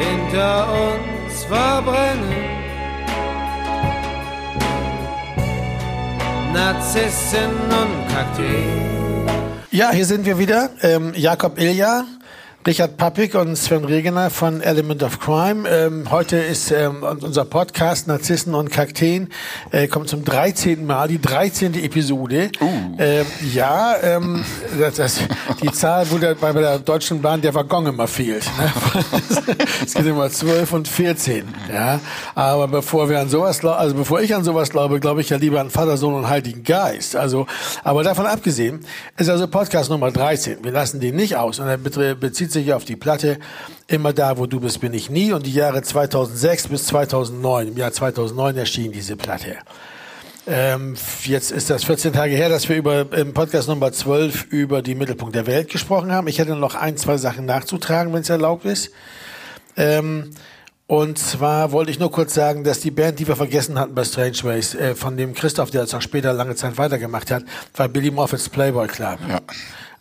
hinter uns verbrennen. Narzissen und Kakteen. Ja, hier sind wir wieder. Ähm, Jakob Ilja, Richard Pappig und Sven Regener von Element of Crime. Ähm, heute ist ähm, unser Podcast Narzissen und Kakteen, äh, kommt zum 13. Mal, die 13. Episode. Uh. Ähm, ja, ähm, das, das, die Zahl, wo der, bei der Deutschen Bahn der Waggon immer fehlt. Ne? es gibt immer 12 und 14. Ja? Aber bevor wir an sowas, also bevor ich an sowas glaube, glaube ich ja lieber an Vater, Sohn und Heiligen Geist. Also, aber davon abgesehen, ist also Podcast Nummer 13. Wir lassen den nicht aus und er betre- bezieht sich auf die Platte Immer da, wo du bist, bin ich nie und die Jahre 2006 bis 2009. Im Jahr 2009 erschien diese Platte. Ähm, jetzt ist das 14 Tage her, dass wir über im Podcast Nummer 12 über die Mittelpunkt der Welt gesprochen haben. Ich hätte noch ein, zwei Sachen nachzutragen, wenn es erlaubt ist. Ähm, und zwar wollte ich nur kurz sagen, dass die Band, die wir vergessen hatten bei Strange Ways, äh, von dem Christoph, der es auch später lange Zeit weitergemacht hat, war Billy Moffats Playboy Club. Ja.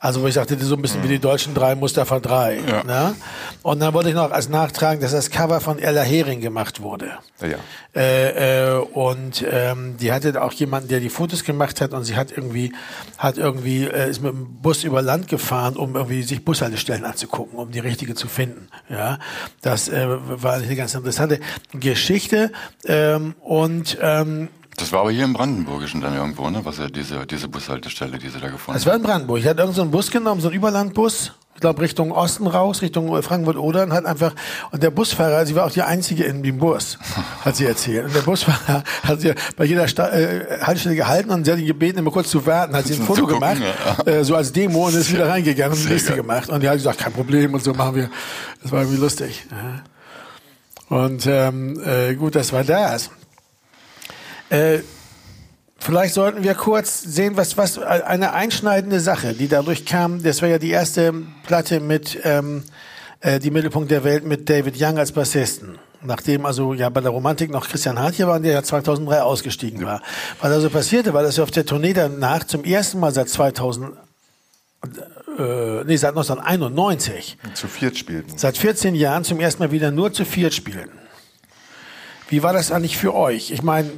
Also wo ich sagte, so ein bisschen wie die deutschen drei Mustafa drei. Ja. Ne? Und dann wollte ich noch als nachtragen, dass das Cover von Ella Hering gemacht wurde. Ja, ja. Äh, äh, und ähm, die hatte auch jemanden, der die Fotos gemacht hat und sie hat irgendwie, hat irgendwie, äh, ist mit dem Bus über Land gefahren, um irgendwie sich Bushaltestellen anzugucken, um die richtige zu finden. Ja, das äh, war eine ganz interessante Geschichte. Ähm, und ähm, Das war aber hier im Brandenburgischen dann irgendwo, ne? Was ja diese, diese Bushaltestelle, die sie da gefunden es war in Brandenburg. Ich hatte irgendeinen so einen Bus genommen, so einen Überlandbus. Ich glaube Richtung Osten raus, Richtung Frankfurt-Oder und hat einfach und der Busfahrer, sie war auch die einzige in dem Bus, hat sie erzählt. Und der Busfahrer hat sie bei jeder Sta äh, Haltestelle gehalten und sie hat ihn gebeten, immer kurz zu warten, hat sie ein Foto gucken, gemacht, ja. äh, so als Demo und ist wieder reingegangen und Liste geil. gemacht. Und die hat gesagt, kein Problem und so machen wir. Das war irgendwie lustig. Und ähm, äh, gut, das war das. Äh, Vielleicht sollten wir kurz sehen, was, was eine einschneidende Sache, die dadurch kam. Das war ja die erste Platte mit ähm, äh, die Mittelpunkt der Welt mit David Young als Bassisten. Nachdem also ja bei der Romantik noch Christian Hart hier war der ja 2003 ausgestiegen war. Was also passierte, war, dass wir auf der Tournee danach zum ersten Mal seit 2000 äh, nee, seit 1991 Zu viert spielten. seit 14 Jahren zum ersten Mal wieder nur zu viert spielen. Wie war das eigentlich für euch? Ich meine,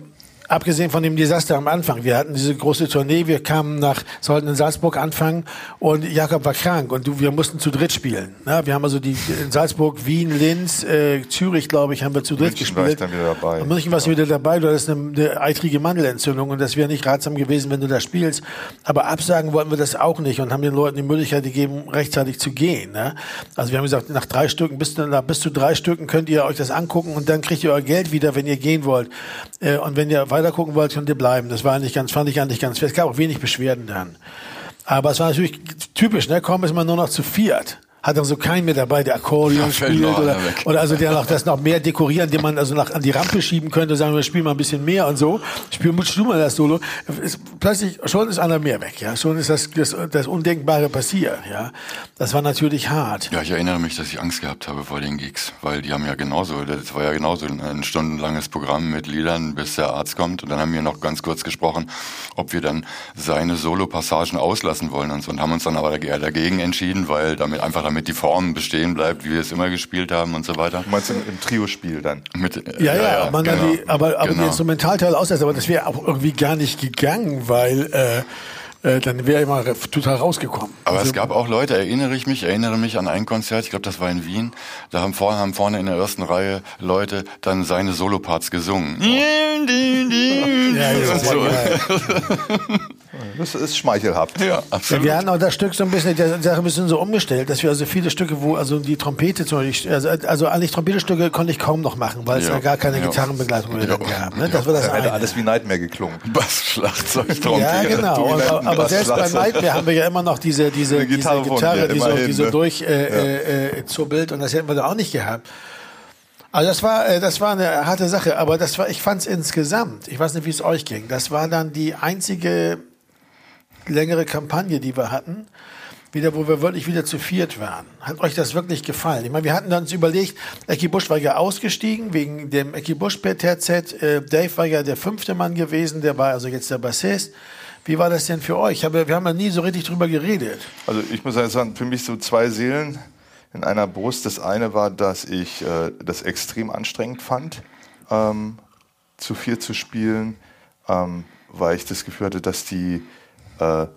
abgesehen von dem Desaster am Anfang, wir hatten diese große Tournee, wir kamen nach, sollten in Salzburg anfangen und Jakob war krank und du, wir mussten zu dritt spielen. Ne? Wir haben also die in Salzburg, Wien, Linz, äh, Zürich, glaube ich, haben wir zu dritt München war ich gespielt. dann wieder dabei. Und München warst du wieder dabei, du hattest eine, eine eitrige Mandelentzündung und das wäre nicht ratsam gewesen, wenn du da spielst. Aber absagen wollten wir das auch nicht und haben den Leuten die Möglichkeit gegeben, rechtzeitig zu gehen. Ne? Also wir haben gesagt, nach drei Stücken, bis, nach bis zu drei Stücken könnt ihr euch das angucken und dann kriegt ihr euer Geld wieder, wenn ihr gehen wollt. Äh, und wenn ihr weiter gucken wollt, könnt ihr bleiben. Das war eigentlich ganz, fand ich eigentlich ganz fair. Es gab auch wenig Beschwerden dann. Aber es war natürlich typisch, ne? Kommen ist man nur noch zu viert. Hat dann so keinen mehr dabei, der Akkordeon Ja, spielt oder, oder also der noch das noch mehr dekorieren, den man also nach, an die Rampe schieben könnte, sagen wir, spiel mal ein bisschen mehr und so. Spiel Mutsch du mal das Solo. Ist, plötzlich, schon ist einer mehr weg, ja. Schon ist das, das, das Undenkbare passiert, ja. Das war natürlich hart. Ja, ich erinnere mich, dass ich Angst gehabt habe vor den Gigs, weil die haben ja genauso, das war ja genauso ein stundenlanges Programm mit Liedern, bis der Arzt kommt. Und dann haben wir noch ganz kurz gesprochen, ob wir dann seine Solo-Passagen auslassen wollen und so. Und haben uns dann aber dag- dagegen entschieden, weil damit einfach damit die Form bestehen bleibt, wie wir es immer gespielt haben und so weiter. Du meinst im, im Trio-Spiel dann? Mit, Ja, ja, man dann genau, die, aber, aber die genau. Instrumentalteile auslässt, aber das wäre auch irgendwie gar nicht gegangen, weil äh, äh, dann wäre immer total rausgekommen. Aber Also- es gab auch Leute, erinnere ich mich, erinnere mich an ein Konzert, ich glaube, das war in Wien. Da haben vorne, haben vorne in der ersten Reihe Leute dann seine Soloparts gesungen. ja, ja, sehr so. Das ist schmeichelhaft. Ja, Ja, absolut. wir hatten auch das Stück so ein bisschen, die Sache ein bisschen so umgestellt, dass wir also viele Stücke, wo also die Trompete zum Beispiel, also, also eigentlich Trompetestücke konnte ich kaum noch machen, weil es Ja. ja gar keine Ja. Gitarrenbegleitung mehr gab. Ne? Das war das Da hätte eine. alles wie Nightmare geklungen. Bass, Schlagzeug, Trompete. Ja, genau. Und, aber selbst bei. Nightmare haben wir ja immer noch diese, diese, Eine diese Gitarre Gitarre, die so, die so ne? durch äh, äh, äh, und das hätten wir da auch nicht gehabt. Also das war, äh, das war eine harte Sache, aber das war, ich fand es insgesamt, ich weiß nicht, wie es euch ging, das war dann die einzige längere Kampagne, die wir hatten, wieder, wo wir wirklich wieder zu viert waren. Hat euch das wirklich gefallen? Ich meine, wir hatten uns überlegt, Ecki Busch war ja ausgestiegen wegen dem Ecki Busch TZ. Äh, Dave war ja der fünfte Mann gewesen, der war also jetzt der Bassist. Wie war das denn für euch? Wir haben ja nie so richtig drüber geredet. Also ich muss sagen, für mich so zwei Seelen in einer Brust. Das eine war, dass ich äh, das extrem anstrengend fand, ähm, zu viel zu spielen, ähm, weil ich das Gefühl hatte, dass die äh,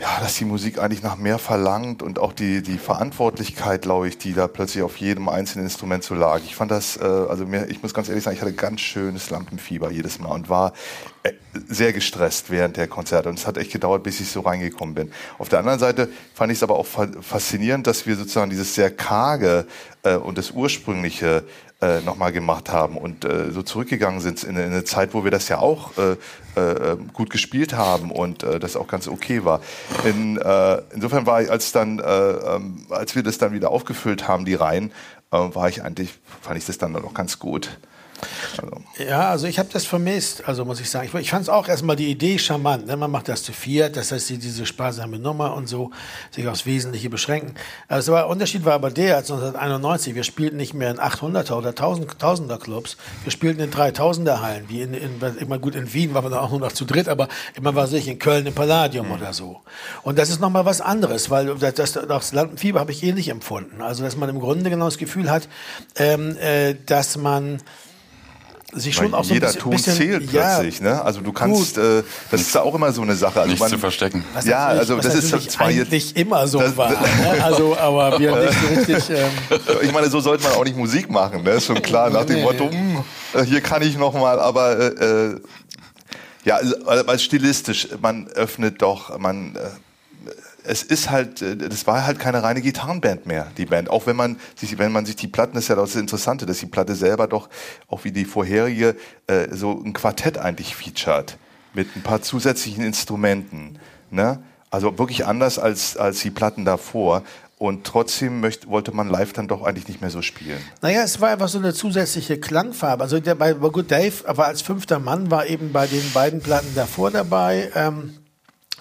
ja, dass die Musik eigentlich nach mehr verlangt und auch die, die Verantwortlichkeit, glaube ich, die da plötzlich auf jedem einzelnen Instrument so lag. Ich fand das, äh, also mir, ich muss ganz ehrlich sagen, ich hatte ganz schönes Lampenfieber jedes Mal und war äh, sehr gestresst während der Konzerte. Und es hat echt gedauert, bis ich so reingekommen bin. Auf der anderen Seite fand ich es aber auch faszinierend, dass wir sozusagen dieses sehr karge äh, und das ursprüngliche äh, nochmal gemacht haben und äh, so zurückgegangen sind in, in, eine Zeit, wo wir das ja auch äh, äh, gut gespielt haben und äh, das auch ganz okay war. In, äh, insofern war ich, als dann, äh, ähm, als wir das dann wieder aufgefüllt haben, die Reihen, war ich eigentlich, fand ich das dann auch ganz gut. Also. Ja, also ich habe das vermisst, also muss ich sagen. Ich, ich fand es auch erstmal die Idee charmant. Ne? Man macht das zu viert, das heißt diese sparsame Nummer und so, sich aufs Wesentliche beschränken. Also der Unterschied war aber der, als 1991, wir spielten nicht mehr in 800er oder 1000, er Clubs, wir spielten in 3000er Hallen, wie in, in, immer gut in Wien war man dann auch nur noch zu dritt, aber immer war sich in Köln im Palladium mhm. oder so. Und das ist nochmal was anderes, weil das, das, das Lampenfieber habe ich ähnlich empfunden. Also dass man im Grunde genau das Gefühl hat, ähm, äh, dass man sich schon auch so jeder ein bisschen, Ton zählt plötzlich, ja, ne? Also du kannst, äh, das ist ja auch immer so eine Sache. Also Nichts man, zu verstecken. Was ja, also das ist zwar eigentlich immer so das, war, ne? also aber wir nicht so richtig. Ähm, ich meine, so sollte man auch nicht Musik machen, ne? Ist schon klar nach dem nee. Motto, mh, hm, hier kann ich noch mal, aber äh, äh ja, also, als stilistisch, man öffnet doch, man äh, es ist halt, äh, das war halt keine reine Gitarrenband mehr, die Band. Auch wenn man sich, wenn man sich die Platten, das ist ja das Interessante, dass die Platte selber doch, auch wie die vorherige, äh, so ein Quartett eigentlich featured. Mit ein paar zusätzlichen Instrumenten. Ne? Also wirklich anders als, als die Platten davor. Und trotzdem möchte, wollte man live dann doch eigentlich nicht mehr so spielen. Naja, es war einfach so eine zusätzliche Klangfarbe. Also der, bei Good Dave, aber als fünfter Mann war eben bei den beiden Platten davor dabei. Ähm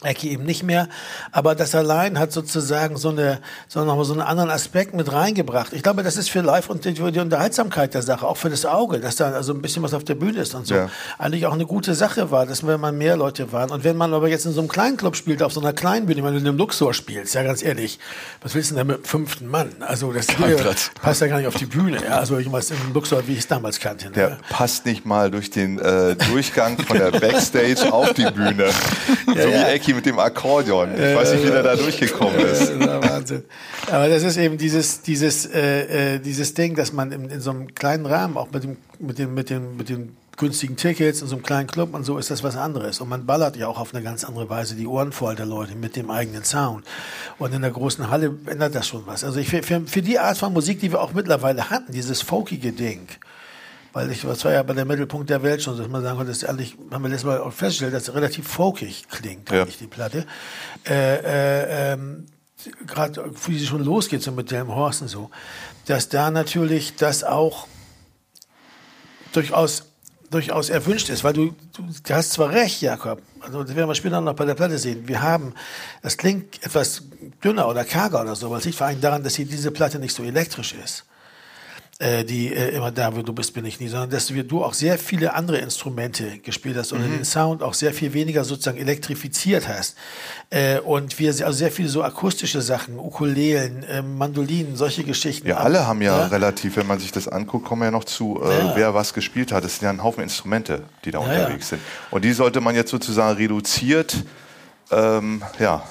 Ecke eben nicht mehr. Aber das allein hat sozusagen so eine, so nochmal so einen anderen Aspekt mit reingebracht. Ich glaube, das ist für Live und die, die Unterhaltsamkeit der Sache, auch für das Auge, dass da also ein bisschen was auf der Bühne ist und so. Ja. Eigentlich auch eine gute Sache war, dass wenn man mehr Leute waren. Und wenn man aber jetzt in so einem kleinen Club spielt, auf so einer kleinen Bühne, wenn du in einem Luxor spielst, ja ganz ehrlich, was willst du denn da mit dem fünften Mann? Also das passt ja gar nicht auf die Bühne. Ja? Also ich weiß, im Luxor, wie ich es damals kannte. Ne? Der passt nicht mal durch den äh, Durchgang von der Backstage auf die Bühne. Ja, so ja. wie Ecki mit dem Akkordeon. Ich weiß nicht, wie der da durchgekommen ist. Wahnsinn. Aber das ist eben dieses, dieses, äh, äh, dieses Ding, dass man in, in so einem kleinen Rahmen, auch mit dem, mit dem, mit dem, mit den günstigen Tickets in so einem kleinen Club und so ist das was anderes. Und man ballert ja auch auf eine ganz andere Weise die Ohren voll der Leute mit dem eigenen Sound. Und in der großen Halle ändert das schon was. Also ich, für, für die Art von Musik, die wir auch mittlerweile hatten, dieses folkige Ding, weil ich, das war ja bei der Mittelpunkt der Welt schon, dass man sagen konnte, das ist eigentlich, haben wir letztes Mal auch festgestellt, dass es relativ folkig klingt, ja. die Platte. Äh, äh, ähm, Gerade wie sie schon losgeht, so mit dem Horst und so, dass da natürlich das auch durchaus durchaus erwünscht ist, weil du, du, du hast zwar recht, Jakob, also das werden wir später noch bei der Platte sehen, wir haben, das klingt etwas dünner oder karger oder so, aber es liegt vor allem daran, dass hier diese Platte nicht so elektrisch ist äh, die äh, immer da, wo du bist, bin ich nie, sondern dass du, du auch sehr viele andere Instrumente gespielt hast und mhm. den Sound auch sehr viel weniger sozusagen elektrifiziert hast. Äh, und wir also sehr viele so akustische Sachen, Ukulelen, äh, Mandolinen, solche Geschichten. Ja, alle haben ja, ja, relativ, wenn man sich das anguckt, kommen ja noch zu, äh, ja. wer was gespielt hat. Es sind ja ein Haufen Instrumente, die da ja, unterwegs sind. Und die sollte man jetzt sozusagen reduziert, ähm, ja,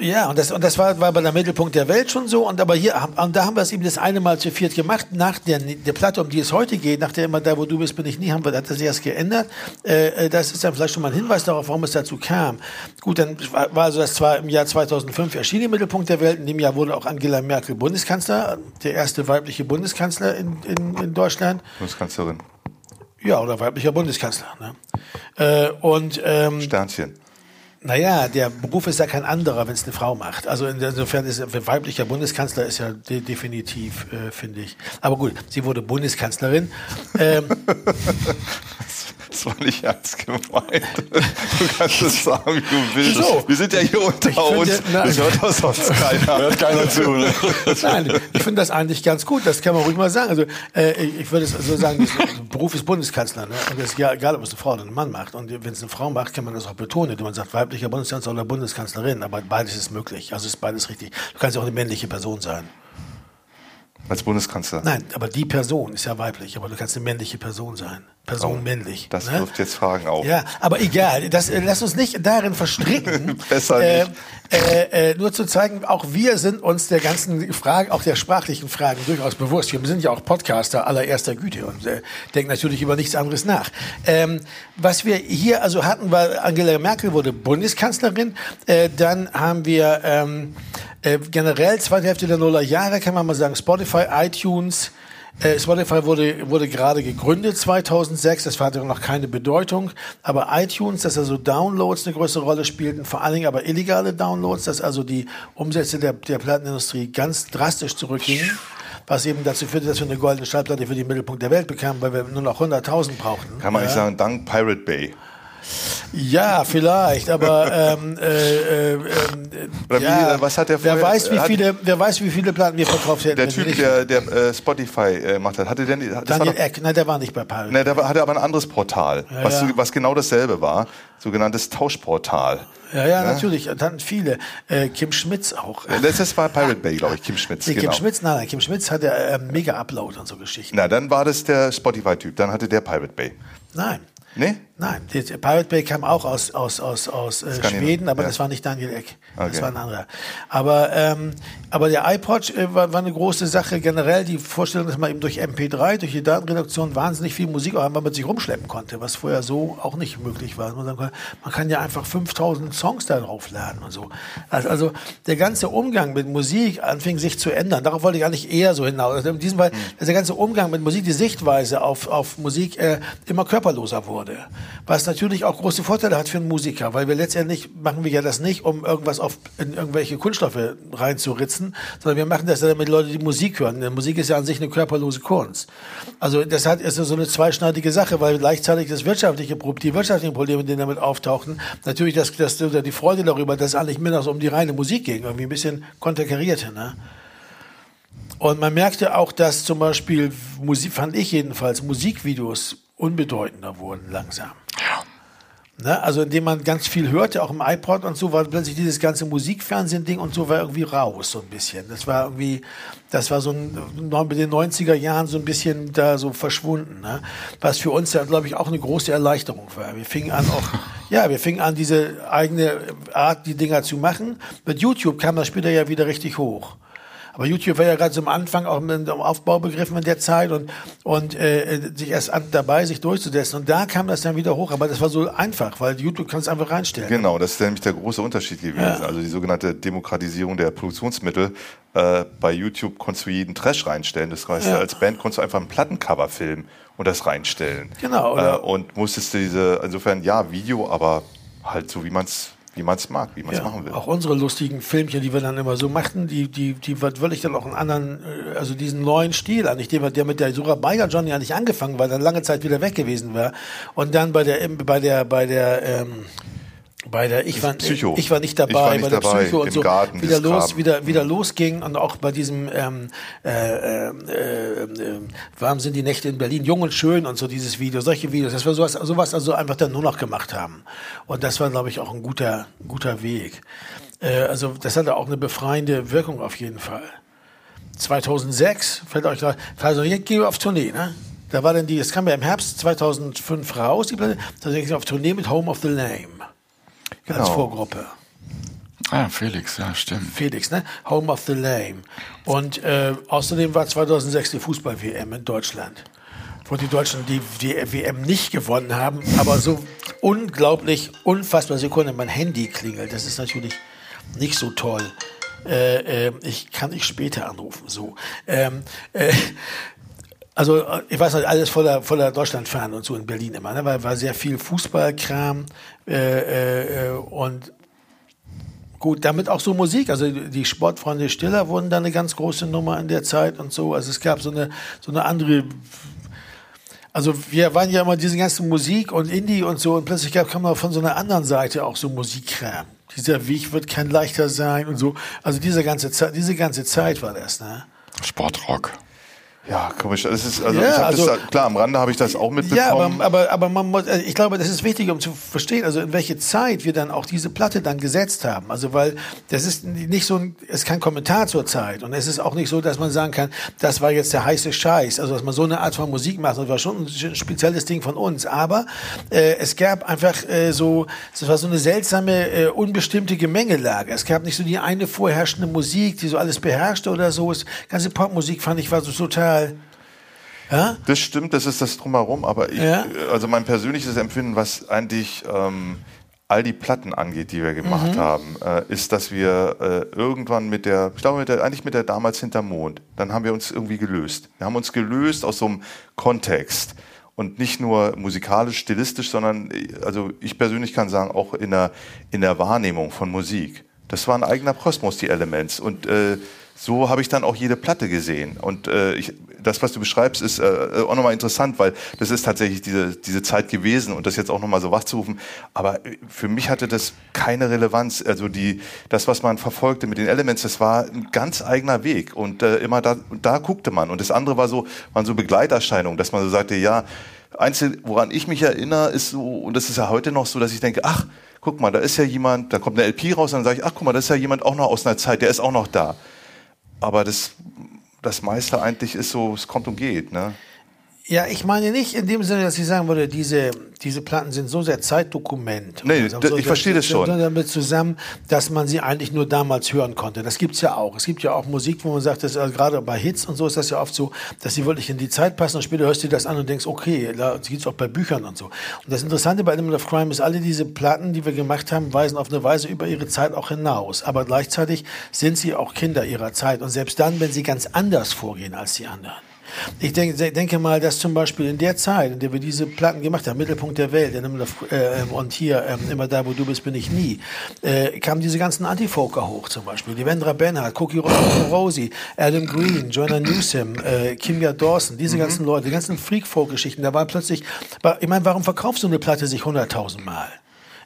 ja, und das, und das war, war bei der Mittelpunkt der Welt schon so. Und aber hier, und da haben wir es eben das eine Mal zu viert gemacht. Nach der, der Platte, um die es heute geht, nach der immer da, wo du bist, bin ich nie, haben wir, hat das erst geändert. Äh, äh, das ist dann vielleicht schon mal ein Hinweis darauf, warum es dazu kam. Gut, dann war, war also das zwar im Jahr 2005 erschien im Mittelpunkt der Welt. In dem Jahr wurde auch Angela Merkel Bundeskanzler, der erste weibliche Bundeskanzler in, in, in Deutschland. Bundeskanzlerin. Ja, oder weiblicher Bundeskanzler. Ne? Äh, und ähm, Sternchen. Naja, der Beruf ist ja kein anderer, wenn es eine Frau macht. Also insofern ist ein weiblicher Bundeskanzler ist ja de definitiv, äh, finde ich. Aber gut, sie wurde Bundeskanzlerin. Ähm, Das war nicht ernst gemeint. Du kannst es sagen, wie du willst. So. Wir sind ja hier unter uns. Ja, das hört das sonst keiner. Hört keiner zu. Ne? Nein, ich finde das eigentlich ganz gut. Das kann man ruhig mal sagen. Also äh, ich würde es so sagen, der Beruf ist Bundeskanzler. Ne? Und es ist egal, ob es eine Frau oder ein Mann macht. Und wenn es eine Frau macht, kann man das auch betonen. Man sagt weiblicher Bundeskanzler oder Bundeskanzlerin. Aber beides ist möglich. Also ist beides richtig. Du kannst ja auch eine männliche Person sein. Als Bundeskanzler? Nein, aber die Person ist ja weiblich, aber du kannst eine männliche Person sein. Person Oh, männlich. Das ne? wirft jetzt Fragen auf. Ja, aber egal. Das, äh, lass uns nicht darin verstricken. Besser äh, nicht. Äh, äh, nur zu zeigen, auch wir sind uns der ganzen Fragen, auch der sprachlichen Fragen durchaus bewusst. Wir sind ja auch Podcaster allererster Güte und äh, denken natürlich über nichts anderes nach. Ähm, was wir hier also hatten, war Angela Merkel wurde Bundeskanzlerin. Äh, dann haben wir ähm, äh, generell zweite Hälfte der Nullerjahre, kann man mal sagen, Spotify, iTunes, äh, Spotify wurde, wurde gerade gegründet 2006, das hatte noch keine Bedeutung, aber iTunes, dass also Downloads eine größere Rolle spielten, vor allen Dingen aber illegale Downloads, dass also die Umsätze der, der Plattenindustrie ganz drastisch zurückgingen, was eben dazu führte, dass wir eine goldene Schallplatte für den Mittelpunkt der Welt bekamen, weil wir nur noch 100.000 brauchten. Kann man ja. nicht sagen, dank Pirate Bay. Ja, vielleicht, aber ähm, äh, äh, Oder wie, ja, äh, was hat der wer vorher- weiß, wie hat- viele, wer weiß, wie viele Platten wir verkauft hätten. Der Typ, der, der äh, Spotify äh, macht hat, hatte denn, das Daniel Eck, nein, der war nicht bei Pirate. ne, der war- hatte aber ein anderes Portal, was, ja. was genau dasselbe war, sogenanntes Tauschportal. Ja, ja, natürlich. Und dann viele. Äh, Kim Schmitz auch. Äh, das war Pirate Bay, glaube ich, Kim Schmitz. Nee, genau. Kim Schmitz, nein, nein, Kim Schmitz hatte äh, mega Upload und so Geschichten. Na, dann war das der Spotify-Typ, dann hatte der Pirate Bay. Nein. Nee? Nein, Pirate Bay kam auch aus, aus, aus, aus äh, Schweden, aber ja. das war nicht Daniel Eck. Das Okay. war ein anderer. Aber, ähm, aber der iPod äh, war, war eine große Sache. Generell die Vorstellung, dass man eben durch MP3, durch die Datenreduktion wahnsinnig viel Musik auch einmal mit sich rumschleppen konnte, was vorher so auch nicht möglich war. Man, konnte, man kann ja einfach 5000 Songs da draufladen und so. Also, also der ganze Umgang mit Musik anfing sich zu ändern. Darauf wollte ich eigentlich eher so hinaus. Also in diesem Fall, dass der ganze Umgang mit Musik, die Sichtweise auf, auf Musik äh, immer körperloser wurde. Was natürlich auch große Vorteile hat für einen Musiker, weil wir letztendlich machen wir ja das nicht, um irgendwas auf in irgendwelche Kunststoffe reinzuritzen, sondern wir machen das, damit Leute die Musik hören. Denn Musik ist ja an sich eine körperlose Kunst. Also das hat ist so eine zweischneidige Sache, weil gleichzeitig das wirtschaftliche Problem, die wirtschaftlichen Probleme, die damit auftauchten, natürlich das, das die Freude darüber, dass es eigentlich mehr noch so um die reine Musik ging, irgendwie ein bisschen konterkarierte, ne? Und man merkte auch, dass zum Beispiel, Musik, fand ich jedenfalls, Musikvideos unbedeutender wurden langsam. Ne? Also indem man ganz viel hörte, auch im iPod und so, war plötzlich dieses ganze Musikfernsehen-Ding und so war irgendwie raus, so ein bisschen. Das war irgendwie, das war so ein, mit den 90er Jahren so ein bisschen da so verschwunden. Ne? Was für uns ja, glaube ich, auch eine große Erleichterung war. Wir fingen an auch, ja, wir fingen an, diese eigene Art, die Dinger zu machen. Mit YouTube kam das später ja wieder richtig hoch. Aber YouTube war ja gerade so am Anfang auch mit dem Aufbau begriffen in der Zeit und, und äh, sich erst an, dabei, sich durchzusetzen. Und da kam das dann wieder hoch. Aber das war so einfach, weil YouTube kann es einfach reinstellen. Genau, das ist nämlich der große Unterschied gewesen. Also die sogenannte Demokratisierung der Produktionsmittel. Äh, bei YouTube konntest du jeden Trash reinstellen. Das heißt, Ja. als Band konntest du einfach ein Plattencover filmen und das reinstellen. Genau, Äh, und musstest du diese, insofern ja, Video, aber halt so, wie man es wie man's mag, wie man es Ja, machen will. auch unsere lustigen Filmchen, die wir dann immer so machten, die, die, die wird wirklich dann auch einen anderen, äh, also diesen neuen Stil eigentlich, den wir- der mit der Sura Bayer Johnny eigentlich angefangen war, dann lange Zeit wieder weg gewesen war. Und dann bei der, bei der, bei der, ähm, bei der, ich war, Psycho. ich war nicht dabei, Ich war nicht bei der dabei, Psycho und so, Garten, wieder los, Graben. wieder, wieder losging und auch bei diesem, ähm, äh, äh, äh, äh, warm sind die Nächte in Berlin, jung und schön und so dieses Video, solche Videos, dass wir sowas, sowas also einfach dann nur noch gemacht haben. Und das war, glaube ich, auch ein guter, guter Weg. Äh, also das hatte auch eine befreiende Wirkung auf jeden Fall. 2006, fällt euch da, also jetzt gehen wir auf Tournee, ne? Da war dann die, es kam ja im Herbst 2005 raus, die Platte, da sind wir auf Tournee mit Home of the Lame. Als Genau. Vorgruppe. Ah, Felix, ja, stimmt. Felix, ne? Home of the Lame. Und äh, außerdem war 2006 die Fußball-WM in Deutschland, wo die Deutschen die, die WM nicht gewonnen haben, aber so unglaublich, unfassbar Sekunde mein Handy klingelt. Das ist natürlich nicht so toll. Äh, äh, ich kann ich später anrufen. So. Ähm, äh, also äh, ich weiß nicht, alles voller, voller Deutschlandfan und so in Berlin immer, ne? weil war sehr viel Fußballkram äh, äh, und Gut, damit auch so Musik. Also die Sportfreunde Stiller wurden da eine ganz große Nummer in der Zeit und so. Also es gab so eine, so eine andere. Also wir waren ja immer diese ganze Musik und Indie und so und plötzlich gab, kam auch von so einer anderen Seite auch so Musikkram. Dieser Weg wird kein leichter sein und so. Also diese ganze Zeit, diese ganze Zeit war das, ne? Sportrock. Ja, komisch. Das ist, also, Ja, ich also- das, da- klar, am Rande habe ich das auch mitbekommen. Ja, aber, aber, aber man muss, also ich glaube, das ist wichtig, um zu verstehen, also in welche Zeit wir dann auch diese Platte dann gesetzt haben. Also weil das ist nicht so ein, es ist kein Kommentar zur Zeit und es ist auch nicht so, dass man sagen kann, das war jetzt der heiße Scheiß. Also dass man so eine Art von Musik macht, das war schon ein spezielles Ding von uns. Aber äh, es gab einfach äh, so, es war so eine seltsame, äh, unbestimmte Gemengelage. Es gab nicht so die eine vorherrschende Musik, die so alles beherrschte oder so. Es, ganze Popmusik fand ich war so total, ja? Das stimmt, das ist das drumherum, aber ich, Ja. also mein persönliches Empfinden, was eigentlich ähm, all die Platten angeht, die wir gemacht haben, äh, ist, dass wir äh, irgendwann mit der, ich glaube, mit der, eigentlich mit der damals hinterm Mond, dann haben wir uns irgendwie gelöst. Wir haben uns gelöst aus so einem Kontext. Und nicht nur musikalisch, stilistisch, sondern äh, also ich persönlich kann sagen, auch in der, in der Wahrnehmung von Musik. Das war ein eigener Kosmos, die Elements. Und äh, so habe ich dann auch jede Platte gesehen. Und äh, ich, das, was du beschreibst, ist äh, auch nochmal interessant, weil das ist tatsächlich diese, diese Zeit gewesen und das jetzt auch nochmal so wachzurufen. Aber äh, für mich hatte das keine Relevanz. Also die, das, was man verfolgte mit den Elements, das war ein ganz eigener Weg. Und äh, immer da, da guckte man. Und das andere war so, waren so Begleiterscheinungen, dass man so sagte, ja, Einzel, woran ich mich erinnere, ist so, und das ist ja heute noch so, dass ich denke, ach, guck mal, da ist ja jemand, da kommt eine LP raus, und dann sage ich, ach, guck mal, das ist ja jemand auch noch aus einer Zeit, der ist auch noch da. Aber das, das meiste eigentlich ist so, es kommt und geht, ne? Ja, ich meine nicht in dem Sinne, dass ich sagen würde, diese, diese Platten sind so sehr Zeitdokument. Nee, Also ich verstehe das schon. sind damit zusammen, dass man sie eigentlich nur damals hören konnte. Das gibt's ja auch. Es gibt ja auch Musik, wo man sagt, dass, also gerade bei Hits und so ist das ja oft so, dass sie wirklich in die Zeit passen und später hörst du das an und denkst, okay, da gibt's auch bei Büchern und so. Und das Interessante bei Element of Crime ist, alle diese Platten, die wir gemacht haben, weisen auf eine Weise über ihre Zeit auch hinaus. Aber gleichzeitig sind sie auch Kinder ihrer Zeit. Und selbst dann, wenn sie ganz anders vorgehen als die anderen. Ich denke, denke mal, dass zum Beispiel in der Zeit, in der wir diese Platten gemacht haben, Mittelpunkt der Welt, äh, und hier ähm, immer da, wo du bist, bin ich nie, äh, kamen diese ganzen Antifolker hoch zum Beispiel. Die Vendra Bernhardt, Cookie Rosie, Adam Green, Joanna Newsom, äh, Kimia Dawson, diese ganzen Leute, die ganzen Freak-Folk-Geschichten. Da war plötzlich, ich meine, warum verkaufst du eine Platte sich hunderttausend Mal?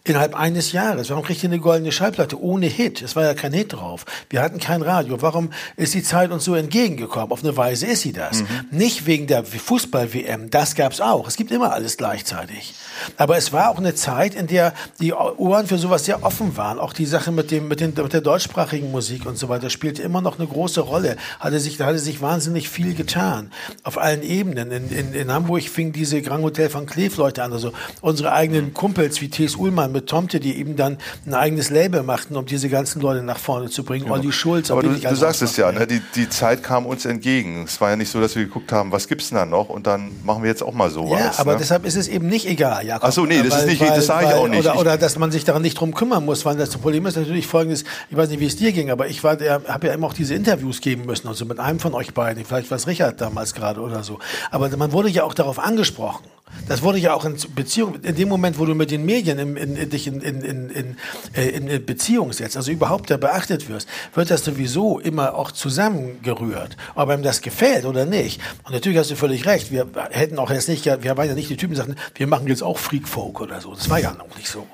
Innerhalb eines Jahres. Warum kriegt ihr eine goldene Schallplatte ohne Hit? Es war ja kein Hit drauf. Wir hatten kein Radio. Warum ist die Zeit uns so entgegengekommen? Auf eine Weise ist sie das. Nicht wegen der Fußball-WM. Das gab's auch. Es gibt immer alles gleichzeitig. Aber es war auch eine Zeit, in der die Ohren für sowas sehr offen waren. Auch die Sache mit dem, mit, den, mit der deutschsprachigen Musik und so weiter spielte immer noch eine große Rolle. Hatte sich, da hatte sich wahnsinnig viel getan. Auf allen Ebenen. In, in, in Hamburg fing diese Grand Hotel von Kleef Leute an. Also unsere eigenen Kumpels wie T.S. Ullmann mit Tomte, die eben dann ein eigenes Label machten, um diese ganzen Leute nach vorne zu bringen. Olli Schulz. Aber du, du sagst es ja, ne? die, die Zeit kam uns entgegen. Es war ja nicht so, dass wir geguckt haben, was gibt's denn da noch und dann machen wir jetzt auch mal sowas. Ja, aber ne? deshalb ist es eben nicht egal, Jakob. Ach so, nee, das ist nicht- das sage ich auch nicht. Oder, oder dass man sich daran nicht drum kümmern muss, weil das Problem ist natürlich folgendes, ich weiß nicht, wie es dir ging, aber ich war, habe ja immer auch diese Interviews geben müssen, also mit einem von euch beiden, vielleicht war es Richard damals gerade oder so. Aber man wurde ja auch darauf angesprochen. Das wurde ja auch in Beziehung, in dem Moment, wo du mit den Medien in, in, dich in, in, in, in, äh, in Beziehung setzt, also überhaupt da beachtet wirst, wird das sowieso immer auch zusammengerührt. Ob einem das gefällt oder nicht. Und natürlich hast du völlig recht. Wir hätten auch jetzt nicht, wir waren ja nicht die Typen, die sagten, wir machen jetzt auch Freak Folk oder so. Das war ja noch nicht so.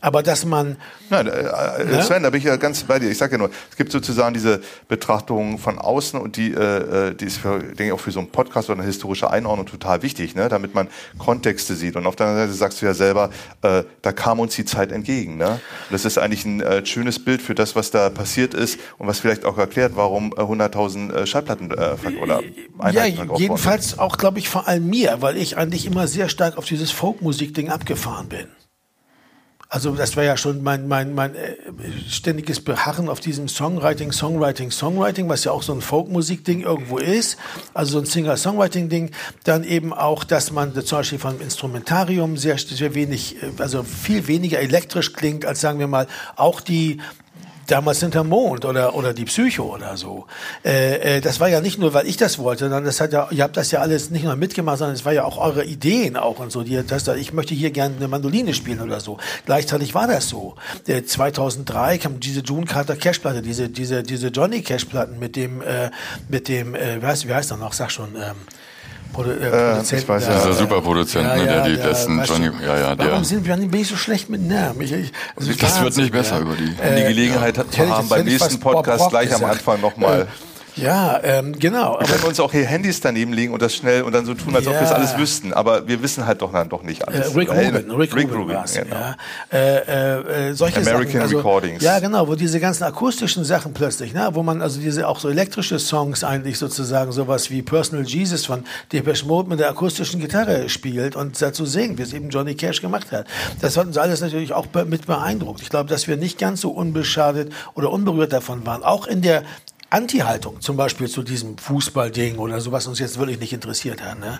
Aber dass man, Nein, äh, äh, Ja? Sven, da bin ich ja ganz bei dir. Ich sage ja nur, es gibt sozusagen diese Betrachtung von außen und die, äh, äh, die ist, für, denke ich, auch für so einen Podcast oder eine historische Einordnung total wichtig, ne? damit man Kontexte sieht. Und auf der anderen Seite sagst du ja selber, äh, da kam uns die Zeit entgegen. Ne? Das ist eigentlich ein äh, schönes Bild für das, was da passiert ist und was vielleicht auch erklärt, warum äh, 100.000 äh, Schallplatten äh, oder ja, Einheiten wurden. jedenfalls auch, glaube ich, vor allem mir, weil ich eigentlich immer sehr stark auf dieses Folkmusik-Ding abgefahren bin. Also das war ja schon mein, mein, mein äh, ständiges Beharren auf diesem Songwriting, Songwriting, Songwriting, was ja auch so ein Folkmusik-Ding irgendwo ist, also so ein Singer-Songwriting-Ding. Dann eben auch, dass man zum Beispiel vom Instrumentarium sehr, sehr wenig, äh, also viel weniger elektrisch klingt, als sagen wir mal auch die damals hinterm Mond oder, oder die Psycho oder so. Äh, äh, das war ja nicht nur, weil ich das wollte, sondern das hat ja, ihr habt das ja alles nicht nur mitgemacht, sondern es war ja auch eure Ideen auch und so. Die, das, ich möchte hier gerne eine Mandoline spielen oder so. Gleichzeitig war das so. Äh, 2003 kam diese June Carter Cash Platte, diese, diese, diese Johnny Cash Platten mit dem, äh, mit dem, äh, wie heißt, wie heißt er noch? Sag schon, ähm, Produ äh, Produzenten ich weiß ja. Dieser Superproduzent, ne, der die besten weißt du, Johnny- ja, ja, der- Warum sind wir bin ich so schlecht mit Namen? Ich, ich, das ist Das wird nicht besser ja. über die. Um die Gelegenheit hätte ich haben, beim nächsten Podcast gleich am. Anfang nochmal. Äh, Ja, ähm, genau. Wir können uns auch hier Handys daneben legen und das schnell und dann so tun, als ob wir es Ja. alles wüssten. Aber wir wissen halt doch dann doch nicht Äh, alles. Rick Weil- Rubin, Rick, Rick Rubin, Rubin, genau. ja. Äh, äh, äh, solche American Sachen, also, Recordings. Ja, genau, wo diese ganzen akustischen Sachen plötzlich, ne, wo man also diese auch so elektrische Songs eigentlich sozusagen sowas wie Personal Jesus von Depeche Mode mit der akustischen Gitarre spielt und dazu singt, wie es eben Johnny Cash gemacht hat. Das hat uns alles natürlich auch be mit beeindruckt. Ich glaube, dass wir nicht ganz so unbeschadet oder unberührt davon waren. Auch in der Anti-Haltung, zum Beispiel zu diesem Fußballding oder so, was uns jetzt wirklich nicht interessiert hat. Ne?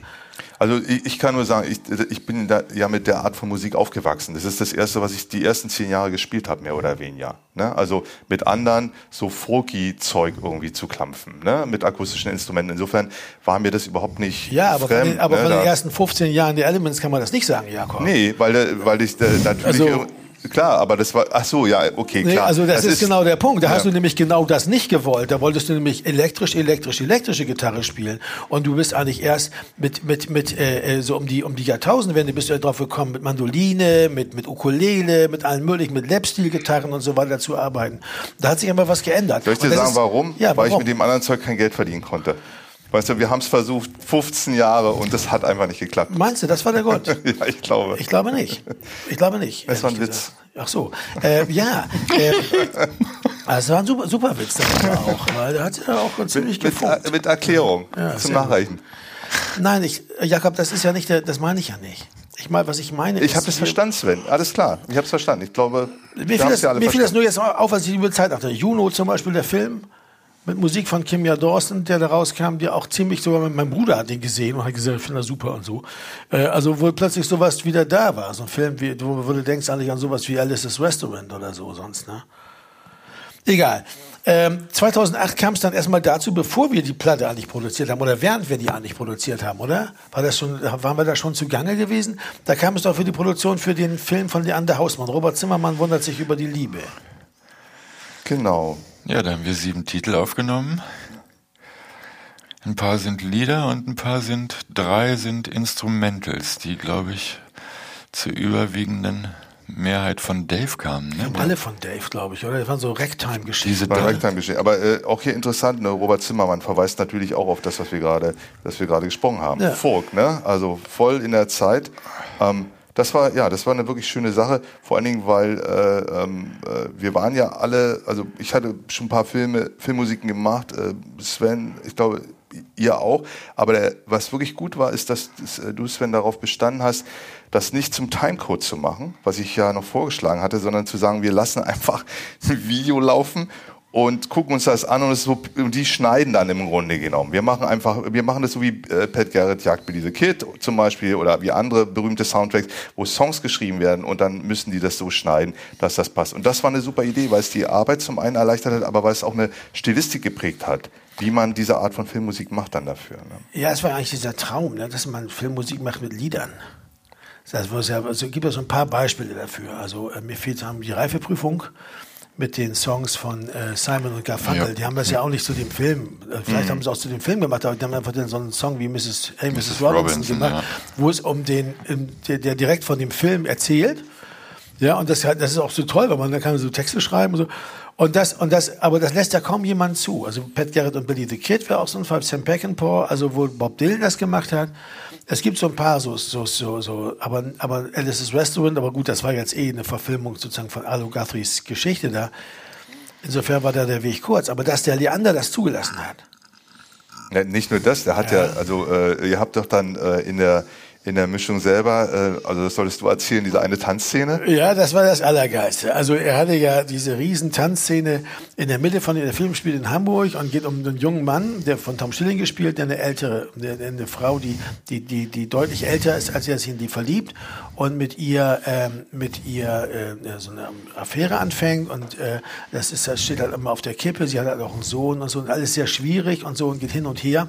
Also ich, ich kann nur sagen, ich, ich bin da ja mit der Art von Musik aufgewachsen. Das ist das Erste, was ich die ersten zehn Jahre gespielt habe, mehr oder weniger. Ne? Also mit anderen so Folky-Zeug irgendwie zu klampfen, ne? mit akustischen Instrumenten. Insofern war mir das überhaupt nicht Ja, aber fremd. von den, aber ne? von den Da- ersten 15 Jahren der Elements kann man das nicht sagen, Jakob. Nee, weil, weil ich äh, natürlich... Also- Klar, aber das war, ach so, ja, okay, Nee, klar. also das, ist, genau der Punkt. Da ja. hast du nämlich genau das nicht gewollt. Da wolltest du nämlich elektrisch, elektrisch, elektrische Gitarre spielen. Und du bist eigentlich erst mit, mit, mit äh, äh, so um die, um die Jahrtausendwende bist du ja drauf gekommen, mit Mandoline, mit, mit Ukulele, mit allen möglichen, mit Lapsteel-Gitarren und so weiter zu arbeiten. Da hat sich aber was geändert. Soll ich dir das sagen, ist- warum? Ja, Weil ich warum? mit dem anderen Zeug kein Geld verdienen konnte. Weißt du, wir haben es versucht, 15 Jahre, und das hat einfach nicht geklappt. Meinst du, das war der Grund? ja, ich glaube. Ich glaube nicht. Ich glaube nicht. Das war ein Witz. Ach so. Äh, ja. Äh, das war ein super, super Witz aber auch, weil der hat ja auch ziemlich mit, mit, mit Erklärung Ja, zum gut. Nachreichen. Nein, ich, Jakob, das ist ja nicht, der, das meine ich ja nicht. Ich meine, was ich meine Ich habe das verstanden, Sven. Alles klar. Ich habe es verstanden. Ich glaube, Mir wir fiel, das, ja alle mir fiel das nur jetzt auf, als ich über Zeit dachte. Juno zum Beispiel, der Film mit Musik von Kimya Dawson, der da rauskam, der auch ziemlich sogar mein Bruder hat den gesehen und hat gesagt, ich finde das super und so. Äh, also wo plötzlich sowas wieder da war, so ein Film, wie, wo, wo du denkst eigentlich an sowas wie Alice's Restaurant oder so sonst, ne? Egal. Ähm, 2008 kam es dann erstmal dazu, bevor wir die Platte eigentlich produziert haben oder während wir die eigentlich produziert haben, oder? War das schon, waren wir da schon zugange gewesen? Da kam es doch für die Produktion für den Film von Leander Hausmann. Robert Zimmermann wundert sich über die Liebe. Genau. Ja, da haben wir sieben Titel aufgenommen. Ein paar sind Lieder und ein paar sind, drei sind Instrumentals, die, glaube ich, zur überwiegenden Mehrheit von Dave kamen. Ne? Alle von Dave, glaube ich, oder? Das waren so Ragtime-Geschichten. Diese Bei drei, Ragtime geschehen. Aber äh, auch hier interessant, ne, Robert Zimmermann verweist natürlich auch auf das, was wir gerade, das wir gerade gesprochen haben. Ja. Folk, ne? Also voll in der Zeit. Ähm, das war ja, das war eine wirklich schöne Sache. Vor allen Dingen, weil äh, ähm, äh, wir waren ja alle, also ich hatte schon ein paar Filme, Filmmusiken gemacht. Äh, Sven, ich glaube ihr auch. Aber der, was wirklich gut war, ist, dass, dass äh, du Sven darauf bestanden hast, das nicht zum Timecode zu machen, was ich ja noch vorgeschlagen hatte, sondern zu sagen, wir lassen einfach ein Video laufen und gucken uns das an und, es so, und die schneiden dann im Grunde genommen. Wir machen einfach, wir machen das so wie äh, Pat Garrett Jagd Billy the Kid zum Beispiel oder wie andere berühmte Soundtracks, wo Songs geschrieben werden und dann müssen die das so schneiden, dass das passt. Und das war eine super Idee, weil es die Arbeit zum einen erleichtert hat, aber weil es auch eine Stilistik geprägt hat, wie man diese Art von Filmmusik macht dann dafür. Ne? Ja, es war eigentlich dieser Traum, ne, dass man Filmmusik macht mit Liedern. Das heißt, ja, also gibt es so ein paar Beispiele dafür. Also äh, mir fehlt haben die Reifeprüfung mit den Songs von äh, Simon und Garfunkel. Ja. Die haben das ja auch nicht zu dem Film. Äh, vielleicht haben sie es auch zu dem Film gemacht, aber die haben einfach so einen Song wie Mrs. Hey, Mrs. Mrs. Robinson, Robinson, gemacht, ja. wo es um den, um, der, der direkt von dem Film erzählt. Ja, und das, das ist auch so toll, weil man da kann so Texte schreiben und so. Und das, und das, aber das lässt ja kaum jemand zu. Also Pat Garrett und Billy the Kid wäre auch so ein Fall, Sam Peckinpah, also wo Bob Dylan das gemacht hat. Es gibt so ein paar so, so, so, so, aber, aber Alice's Restaurant, aber gut, das war jetzt eh eine Verfilmung sozusagen von Alu Guthrie's Geschichte da. Insofern war da der Weg kurz. Aber dass der Leander das zugelassen hat. Ja, nicht nur das, der hat ja, also äh, ihr habt doch dann äh, in der in der Mischung selber, äh, also das solltest du erzählen, diese eine Tanzszene. Ja, das war das Allergeilste. Also er hatte ja diese riesen Tanzszene in der Mitte von der Film spielt in Hamburg und geht um einen jungen Mann, der von Tom Schilling gespielt, der eine ältere, eine Frau, die, die, die, die deutlich älter ist, als er sich in die verliebt und mit ihr, ähm, mit ihr äh, so eine Affäre anfängt und äh, das ist, das steht halt immer auf der Kippe. Sie hat halt auch einen Sohn und so und alles sehr schwierig und so und geht hin und her.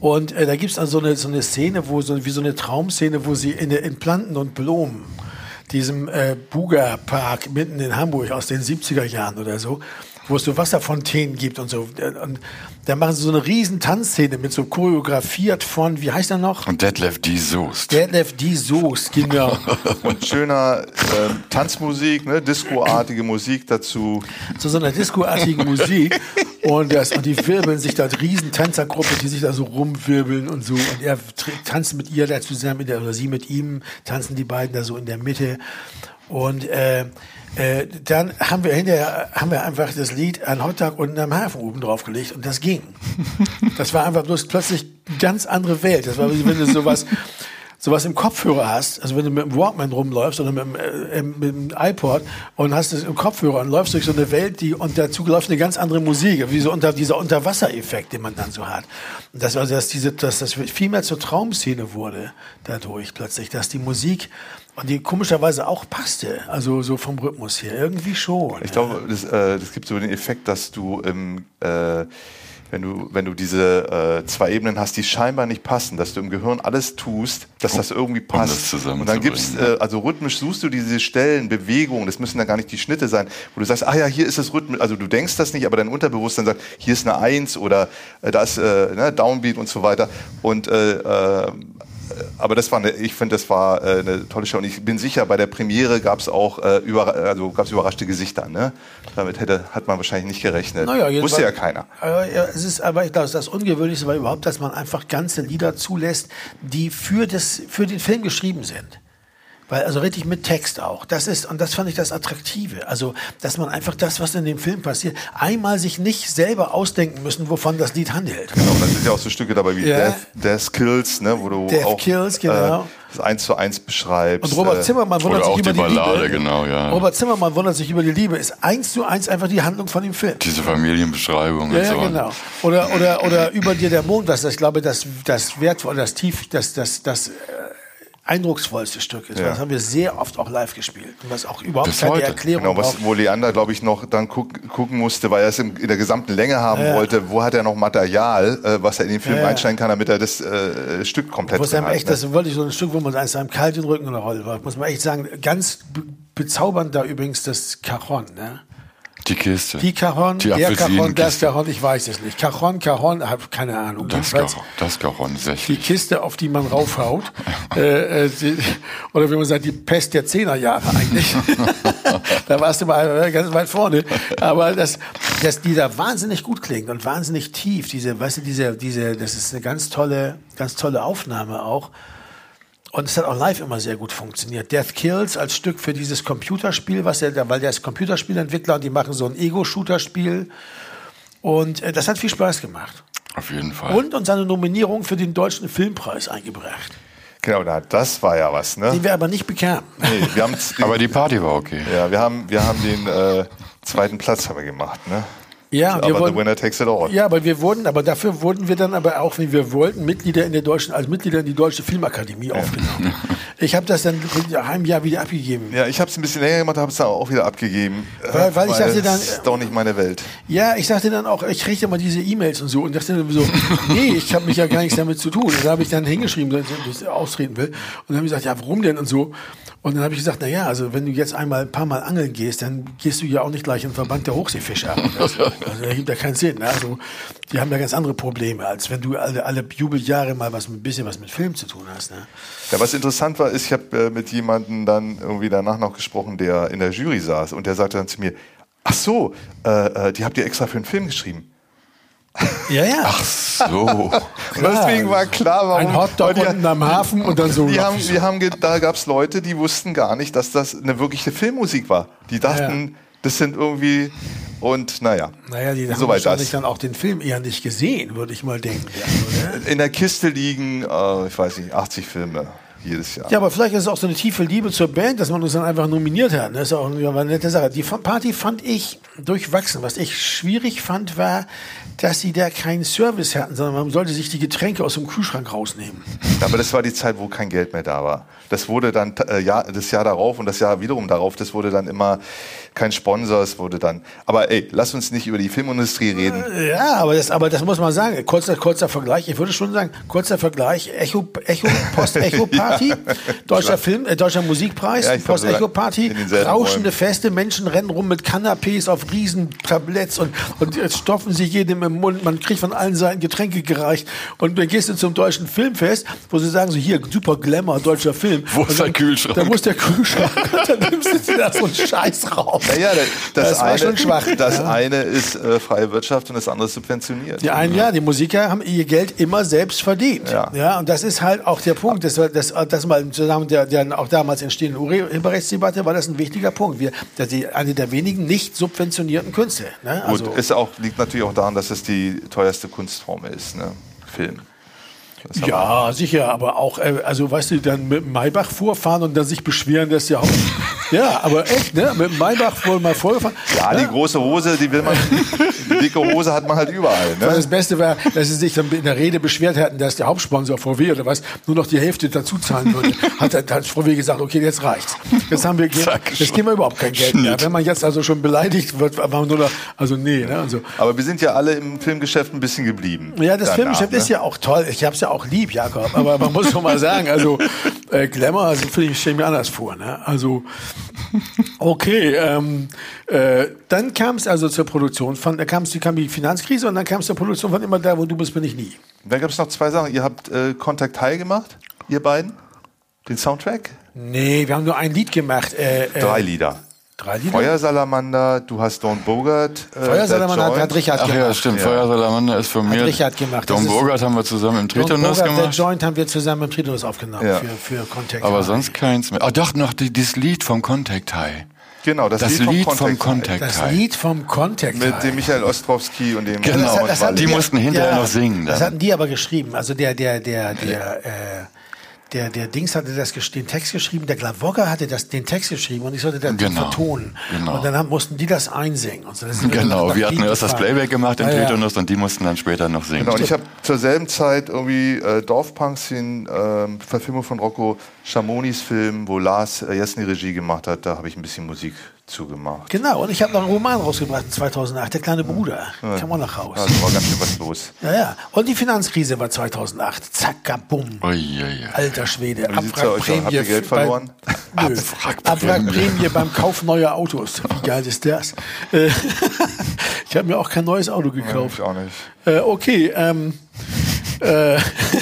Und äh, da gibt es also so eine, so eine Szene, wo so wie so eine Traumszene, wo sie in, in Planten und Blumen, diesem äh, Buga Park mitten in Hamburg aus den 70er Jahren oder so, wo es so Wasserfontänen gibt und so. Und da machen sie so eine riesen Tanzszene mit so choreografiert von, wie heißt er noch? Und Detlef D. Soest. Detlef D. Soest, genau. Und schöner ähm, Tanzmusik, ne? Disco-artige Musik dazu. Zu so einer Disco-artigen Musik. Und, das, und die wirbeln sich da, riesen Tänzergruppe, die sich da so rumwirbeln und so. Und er tanzt mit ihr da zusammen, oder sie mit ihm, tanzen die beiden da so in der Mitte. Und äh, äh, dann haben wir hinterher haben wir einfach das Lied an Hotdog unten am Hafen oben draufgelegt und das ging. Das war einfach bloß plötzlich eine ganz andere Welt. Das war wie wenn du sowas sowas im Kopfhörer hast, also wenn du mit dem Walkman rumläufst oder mit dem, äh, mit dem iPod und hast es im Kopfhörer und läufst durch so eine Welt, die und dazu läuft eine ganz andere Musik, wie so unter dieser Unterwassereffekt, den man dann so hat. Und das also dass diese dass das viel mehr zur Traumszene wurde dadurch plötzlich, dass die Musik und die komischerweise auch passte, also so vom Rhythmus her irgendwie schon. Ich glaube, das, äh, das gibt so den Effekt, dass du im äh, wenn du, wenn du diese äh, zwei Ebenen hast, die scheinbar nicht passen, dass du im Gehirn alles tust, dass das irgendwie das passt. zusammenzubringen, und dann gibt's, äh, also rhythmisch suchst du diese Stellen, Bewegungen, das müssen dann gar nicht die Schnitte sein, wo du sagst, ah ja, hier ist es rhythmisch, also du denkst das nicht, aber dein Unterbewusstsein sagt, hier ist eine Eins oder äh, da ist äh, ne, Downbeat und so weiter. Und äh, äh, aber das war eine, ich finde, das war äh, eine tolle Show. Und ich bin sicher, bei der Premiere gab es auch äh, über, also gab's überraschte Gesichter. Ne? Damit hätte, hat man wahrscheinlich nicht gerechnet. Naja, Wusste ja keiner. Aber, ja, es ist, aber ich glaube, das Ungewöhnlichste war überhaupt, dass man einfach ganze Lieder zulässt, die für, das, für den Film geschrieben sind. Weil, also richtig mit Text auch. Das ist, und das fand ich das Attraktive. Also, dass man einfach das, was in dem Film passiert, einmal sich nicht selber ausdenken müssen, wovon das Lied handelt. Genau, da sind ja auch so Stücke dabei wie Ja. Death, Death Kills, ne, wo du Death auch Kills, genau. äh, das eins zu eins beschreibst. Und Robert äh, Zimmermann wundert sich über die Ballade, Liebe. genau, ja. Robert Zimmermann wundert sich über die Liebe. Ist eins zu eins einfach die Handlung von dem Film. Diese Familienbeschreibung Ja, und ja, so. genau. Oder, oder, oder über dir der Mond, was ich glaube, das, das wertvoll, das tief, das, das, das äh, eindrucksvollste Stück ist. Ja. Das haben wir sehr oft auch live gespielt. Und was auch überhaupt Bis keine heute. Erklärung Genau, was, wo Leander, glaube ich, noch dann guck, gucken musste, weil er es in, in der gesamten Länge haben wollte, wo hat er noch Material, äh, was er in den Film Ja, ja. reinsteigen kann, damit er das äh, Stück komplett drin einem hat, echt, ne? das ist wirklich so ein Stück, wo man eins einem kalt den Rücken rollt. Muss man echt sagen, ganz be- bezaubernd da übrigens das Cajon, ne? Die Kiste. Die Cajon, Die der Cajon, das. Cajon, ich weiß es nicht. Cajon, Cajon, hab keine Ahnung. Das Caron, das Caron, die 60. Kiste, auf die man raufhaut. äh, äh, die, oder wie man sagt, die Pest der Zehnerjahre eigentlich. da warst du mal ganz weit vorne. Aber das, dass die da wahnsinnig gut klingt und wahnsinnig tief. Diese, weißt du, diese, diese, das ist eine ganz tolle, ganz tolle Aufnahme auch. Und es hat auch live immer sehr gut funktioniert. Death Kills als Stück für dieses Computerspiel, was er, weil der ist Computerspielentwickler und die machen so ein Ego-Shooter-Spiel. Und äh, das hat viel Spaß gemacht. Auf jeden Fall. Und uns eine Nominierung für den Deutschen Filmpreis eingebracht, Genau, na, das war ja was, ne? den wir aber nicht bekamen. Nee, wir haben, Aber die Party war okay. ja, wir haben, wir haben den äh, zweiten Platz haben wir gemacht, ne? Ja, Aber the wurden, winner takes it all. ja, aber wir wurden, aber dafür wurden wir dann aber auch, wie wir wollten, Mitglieder in der deutschen, als Mitglieder in die Deutsche Filmakademie aufgenommen. Ich habe das dann nach einem Jahr wieder abgegeben. Ja, ich habe es ein bisschen länger gemacht, habe es dann auch wieder abgegeben. Weil- weil ich dachte dann, es ist doch nicht meine Welt. Ja, ich sagte dann auch, ich kriegte immer diese E-Mails und so und dachte dann so, nee, ich habe mich ja gar nichts damit zu tun. Und da habe ich dann hingeschrieben, dass ich austreten will. Und dann habe ich gesagt, ja, warum denn und so. Und dann habe ich gesagt, na ja, also wenn du jetzt einmal ein paar Mal angeln gehst, dann gehst du ja auch nicht gleich in den Verband der Hochseefischer. Also, also da gibt ja keinen Sinn. Ne? Also die haben ja ganz andere Probleme, als wenn du alle, alle Jubeljahre mal was ein bisschen was mit Film zu tun hast. Ne? Ja, was interessant war, ist, ich habe äh, mit jemandem dann irgendwie danach noch gesprochen, der in der Jury saß und der sagte dann zu mir, ach so, äh, äh, die habt ihr extra für einen Film geschrieben. Ja, ja. So. Und deswegen war klar, warum. ein Hotdog die- unten am Hafen und dann so. Die haben, die haben, da gab es Leute, die wussten gar nicht, dass das eine wirkliche Filmmusik war. Die dachten, das sind irgendwie und naja. naja, die haben Soweit wahrscheinlich das. dann auch den Film eher nicht gesehen, würde ich mal denken. Ja? In der Kiste liegen, äh, ich weiß nicht, 80 Filme jedes Jahr. Ja, aber vielleicht ist es auch so eine tiefe Liebe zur Band, dass man uns dann einfach nominiert hat. Das ist auch eine, nette Sache. Die Party fand ich durchwachsen. Was ich schwierig fand, war, dass sie da keinen Service hatten, sondern man sollte sich die Getränke aus dem Kühlschrank rausnehmen. Aber das war die Zeit, wo kein Geld mehr da war. Das wurde dann äh, Jahr, das Jahr darauf und das Jahr wiederum darauf, das wurde dann immer kein Sponsor, es wurde dann. Aber ey, lass uns nicht über die Filmindustrie reden. Ja, aber das, aber das muss man sagen. Kurzer, kurzer Vergleich. Ich würde schon sagen, kurzer Vergleich. Echo, Echo, Post, Echo Park. Party, deutscher Film, äh, deutscher Musikpreis, Ja, Post-Echo-Party, rauschende Räumen. Feste, Menschen rennen rum mit Canapés auf riesen Tabletts und, und jetzt stopfen sie jedem im Mund, man kriegt von allen Seiten Getränke gereicht und dann gehst du zum deutschen Filmfest, wo sie sagen so, hier, super Glamour, deutscher Film. Wo ist der Kühlschrank? Da muss der Kühlschrank, dann nimmst du dir da so einen Scheiß raus. Naja, das, das, eine, schon schwach, Das ja. eine ist äh, freie Wirtschaft und das andere subventioniert. Die einen, ja, die Musiker haben ihr Geld immer selbst verdient. Ja. Ja, und das ist halt auch der Punkt, das, war- das, das mal im Zusammenhang der, der auch damals entstehenden Urheberrechtsdebatte war das ein wichtiger Punkt. Wir, dass die, eine der wenigen nicht subventionierten Künste. Ne? Also, Gut, ist auch, liegt natürlich auch daran, dass es die teuerste Kunstform ist, ne? Film. Ja, sicher, aber auch, äh, also weißt du, dann mit dem Maybach vorfahren und dann sich beschweren, dass der Haupt. ja, aber echt, ne? Mit dem Maybach wohl mal vorgefahren. Ja, die große Hose, die will man, die dicke Hose hat man halt überall. Ne? Das Beste war, dass sie sich dann in der Rede beschwert hatten, dass der Hauptsponsor VW oder was nur noch die Hälfte dazu zahlen würde. Hat, dann- hat VW gesagt, okay, jetzt reicht's. Jetzt haben wir, jetzt geben wir überhaupt kein Geld mehr. Wenn man jetzt also schon beleidigt wird, war man nur noch, also nee, ne, und so. Aber wir sind ja alle im Filmgeschäft ein bisschen geblieben. Ja, das danach, Filmgeschäft ne? ist ja auch toll. Ich hab's ja auch lieb, Jakob. Aber man muss schon mal sagen, also äh, Glamour, also finde ich, stelle mir anders vor. Ne? Also okay, ähm, äh, dann kam es also zur Produktion von, da kam die Finanzkrise und dann kam es zur Produktion von immer da, wo du bist, bin ich nie. Dann gab es noch zwei Sachen. Ihr habt äh, Contact High gemacht, ihr beiden? Den Soundtrack? Nee, wir haben nur ein Lied gemacht. Äh, äh, Drei Lieder. Drei Lieder? Feuersalamander, du hast Don Bogart. Äh, Feuersalamander hat, hat. Richard Ach gemacht. ja, stimmt. Feuersalamander ist von mir. Richard gemacht. Das Don Bogart haben wir zusammen im Tritonus Bogart, gemacht. Joint haben wir zusammen im Tritonus aufgenommen Ja. für, für Contact. Aber High. sonst keins mehr. Ah, doch, noch die, dieses Lied vom Contact High. Genau, das, Das, Lied, Lied vom Contact, Contact Das High. Lied vom Contact Mit High. dem Michael Ostrowski und dem Genau. Das hat- Walli. die mussten hinterher noch singen Das dann. hatten die aber geschrieben. Also der, der, der, der, äh, der, der Dings hatte das, gesch- den Text geschrieben, der Glavogger hatte das, den Text geschrieben und ich sollte das Genau. vertonen. Genau. Und dann haben, mussten die das einsingen. Und so, das Genau, wir hatten erst das. Playback gemacht im Ja, ja. Und die mussten dann später noch singen. Genau, und ich habe zur selben Zeit irgendwie äh, Dorfpunks in ähm, Verfilmung von Rocco Schamonis Film, wo Lars äh, Jesny Regie gemacht hat, da habe ich ein bisschen Musik zugemacht. Genau, und ich habe noch einen Roman rausgebracht in 2008, Der kleine Bruder. Kam auch noch raus. Also war ganz schön was los. Ja, ja. Und die Finanzkrise war 2008. Zacka, bumm. Ui, ui, ui. Alter Schwede. Bei aus? Habt ihr Geld verloren? Beim, nö. Abwrackprämie beim Kauf neuer Autos. Wie geil ist das? Äh, ich habe mir auch kein neues Auto gekauft. Ich auch nicht. Äh, okay, ähm, äh,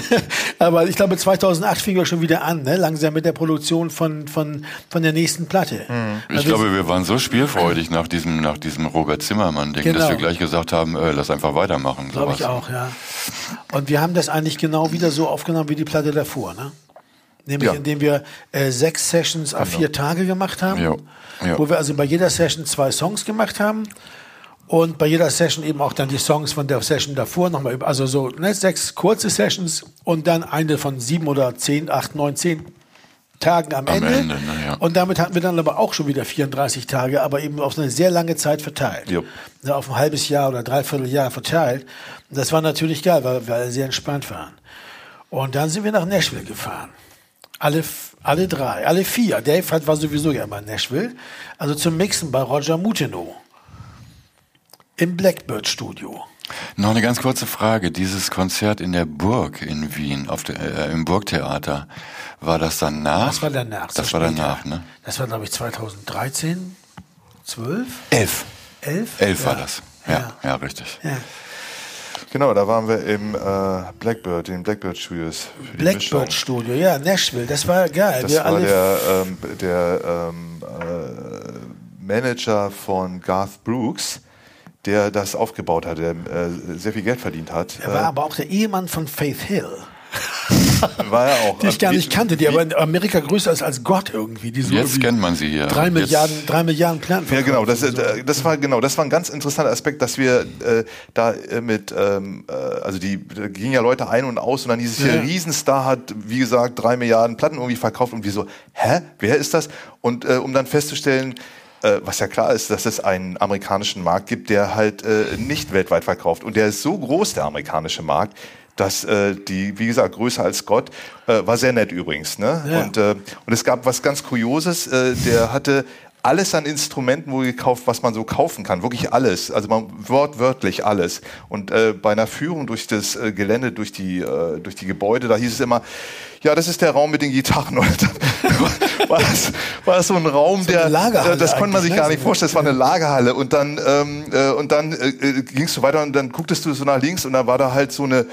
aber ich glaube 2008 fing wir schon wieder an, ne? langsam mit der Produktion von, von, von der nächsten Platte. Ich Also glaube, wir waren so spielfreudig nach diesem, nach diesem Robert Zimmermann-Ding, Genau. dass wir gleich gesagt haben, äh, lass einfach weitermachen. Glaube ich auch, ja. Und wir haben das eigentlich genau wieder so aufgenommen wie die Platte davor, ne? Nämlich Ja. indem wir äh, sechs Sessions auf vier Tage gemacht haben, Ja. Ja. wo wir also bei jeder Session zwei Songs gemacht haben und bei jeder Session eben auch dann die Songs von der Session davor nochmal über, also so ne, sechs kurze Sessions und dann eine von sieben oder zehn, acht, neun, zehn Tagen am, Am Ende. Ende, ne, ja. Und damit hatten wir dann aber auch schon wieder 34 Tage, aber eben auf eine sehr lange Zeit verteilt. Jupp. Ne, auf ein halbes Jahr oder dreiviertel Jahr verteilt. Und das war natürlich geil, weil wir alle sehr entspannt waren. Und dann sind wir nach Nashville gefahren. Alle, alle drei, alle vier. Dave hat, war sowieso ja immer in Nashville. Also zum Mixen bei Roger Mutenow. Im Blackbird Studio. Noch eine ganz kurze Frage. Dieses Konzert in der Burg in Wien, auf der, äh, im Burgtheater, war das danach? Das war danach. Das so war später. danach, ne? Das war, glaube ich, 2013, 12, Elf. 11? Elf war Ja. das. Ja, ja, richtig. Ja. Genau, da waren wir im äh, Blackbird, den Blackbird Studios. Für die Mischung. Blackbird Studio, ja, Nashville. Das war geil. Das wir war alle der, ähm, der ähm, äh, Manager von Garth Brooks, der das aufgebaut hat, der äh, sehr viel Geld verdient hat. Er war Äh, aber auch der Ehemann von Faith Hill, war er auch. die ich gar Wie- nicht kannte, die aber in Amerika größer ist als Gott irgendwie. Die so Jetzt irgendwie kennt man sie hier. Drei Jetzt- Milliarden, drei Milliarden Platten. Ja, genau. Das, so. äh, das war genau. Das war ein ganz interessanter Aspekt, dass wir äh, da äh, mit, ähm, äh, also die da gingen ja Leute ein und aus und dann dieses hier Ja. Riesenstar hat, wie gesagt, drei Milliarden Platten irgendwie verkauft und wir so, hä, wer ist das? Und äh, um dann festzustellen, äh, was ja klar ist, dass es einen amerikanischen Markt gibt, der halt äh, nicht weltweit verkauft und der ist so groß, der amerikanische Markt. dass äh, die, wie gesagt, größer als Gott, äh, war sehr nett übrigens. Ne? Ja. Und, äh, und es gab was ganz Kurioses, äh, der hatte alles an Instrumenten wurde gekauft, was man so kaufen kann. Wirklich alles. Also man, wortwörtlich alles. Und äh, bei einer Führung durch das äh, Gelände, durch die, äh, durch die Gebäude, da hieß es immer, ja, das ist der Raum mit den Gitarren. Und dann war, das, war das so ein Raum, So der, Lagerhalle das konnte man sich gar ne? nicht vorstellen. Es war eine Lagerhalle. Und dann, ähm, äh, und dann äh, äh, gingst du weiter und dann gucktest du so nach links und da war da halt so eine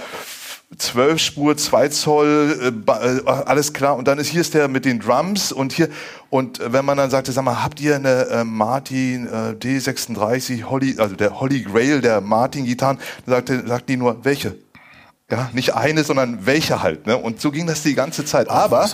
12 Spur, 2 Zoll, äh, äh, alles klar. Und dann ist hier ist der mit den Drums und hier und wenn man dann sagte, sag mal, habt ihr eine äh, Martin äh, D36 Holly, also der Holly Grail der Martin Gitarren, dann sagte, sagten die nur welche. Ja, nicht eine, sondern welche halt. Ne? Und so ging das die ganze Zeit. Aber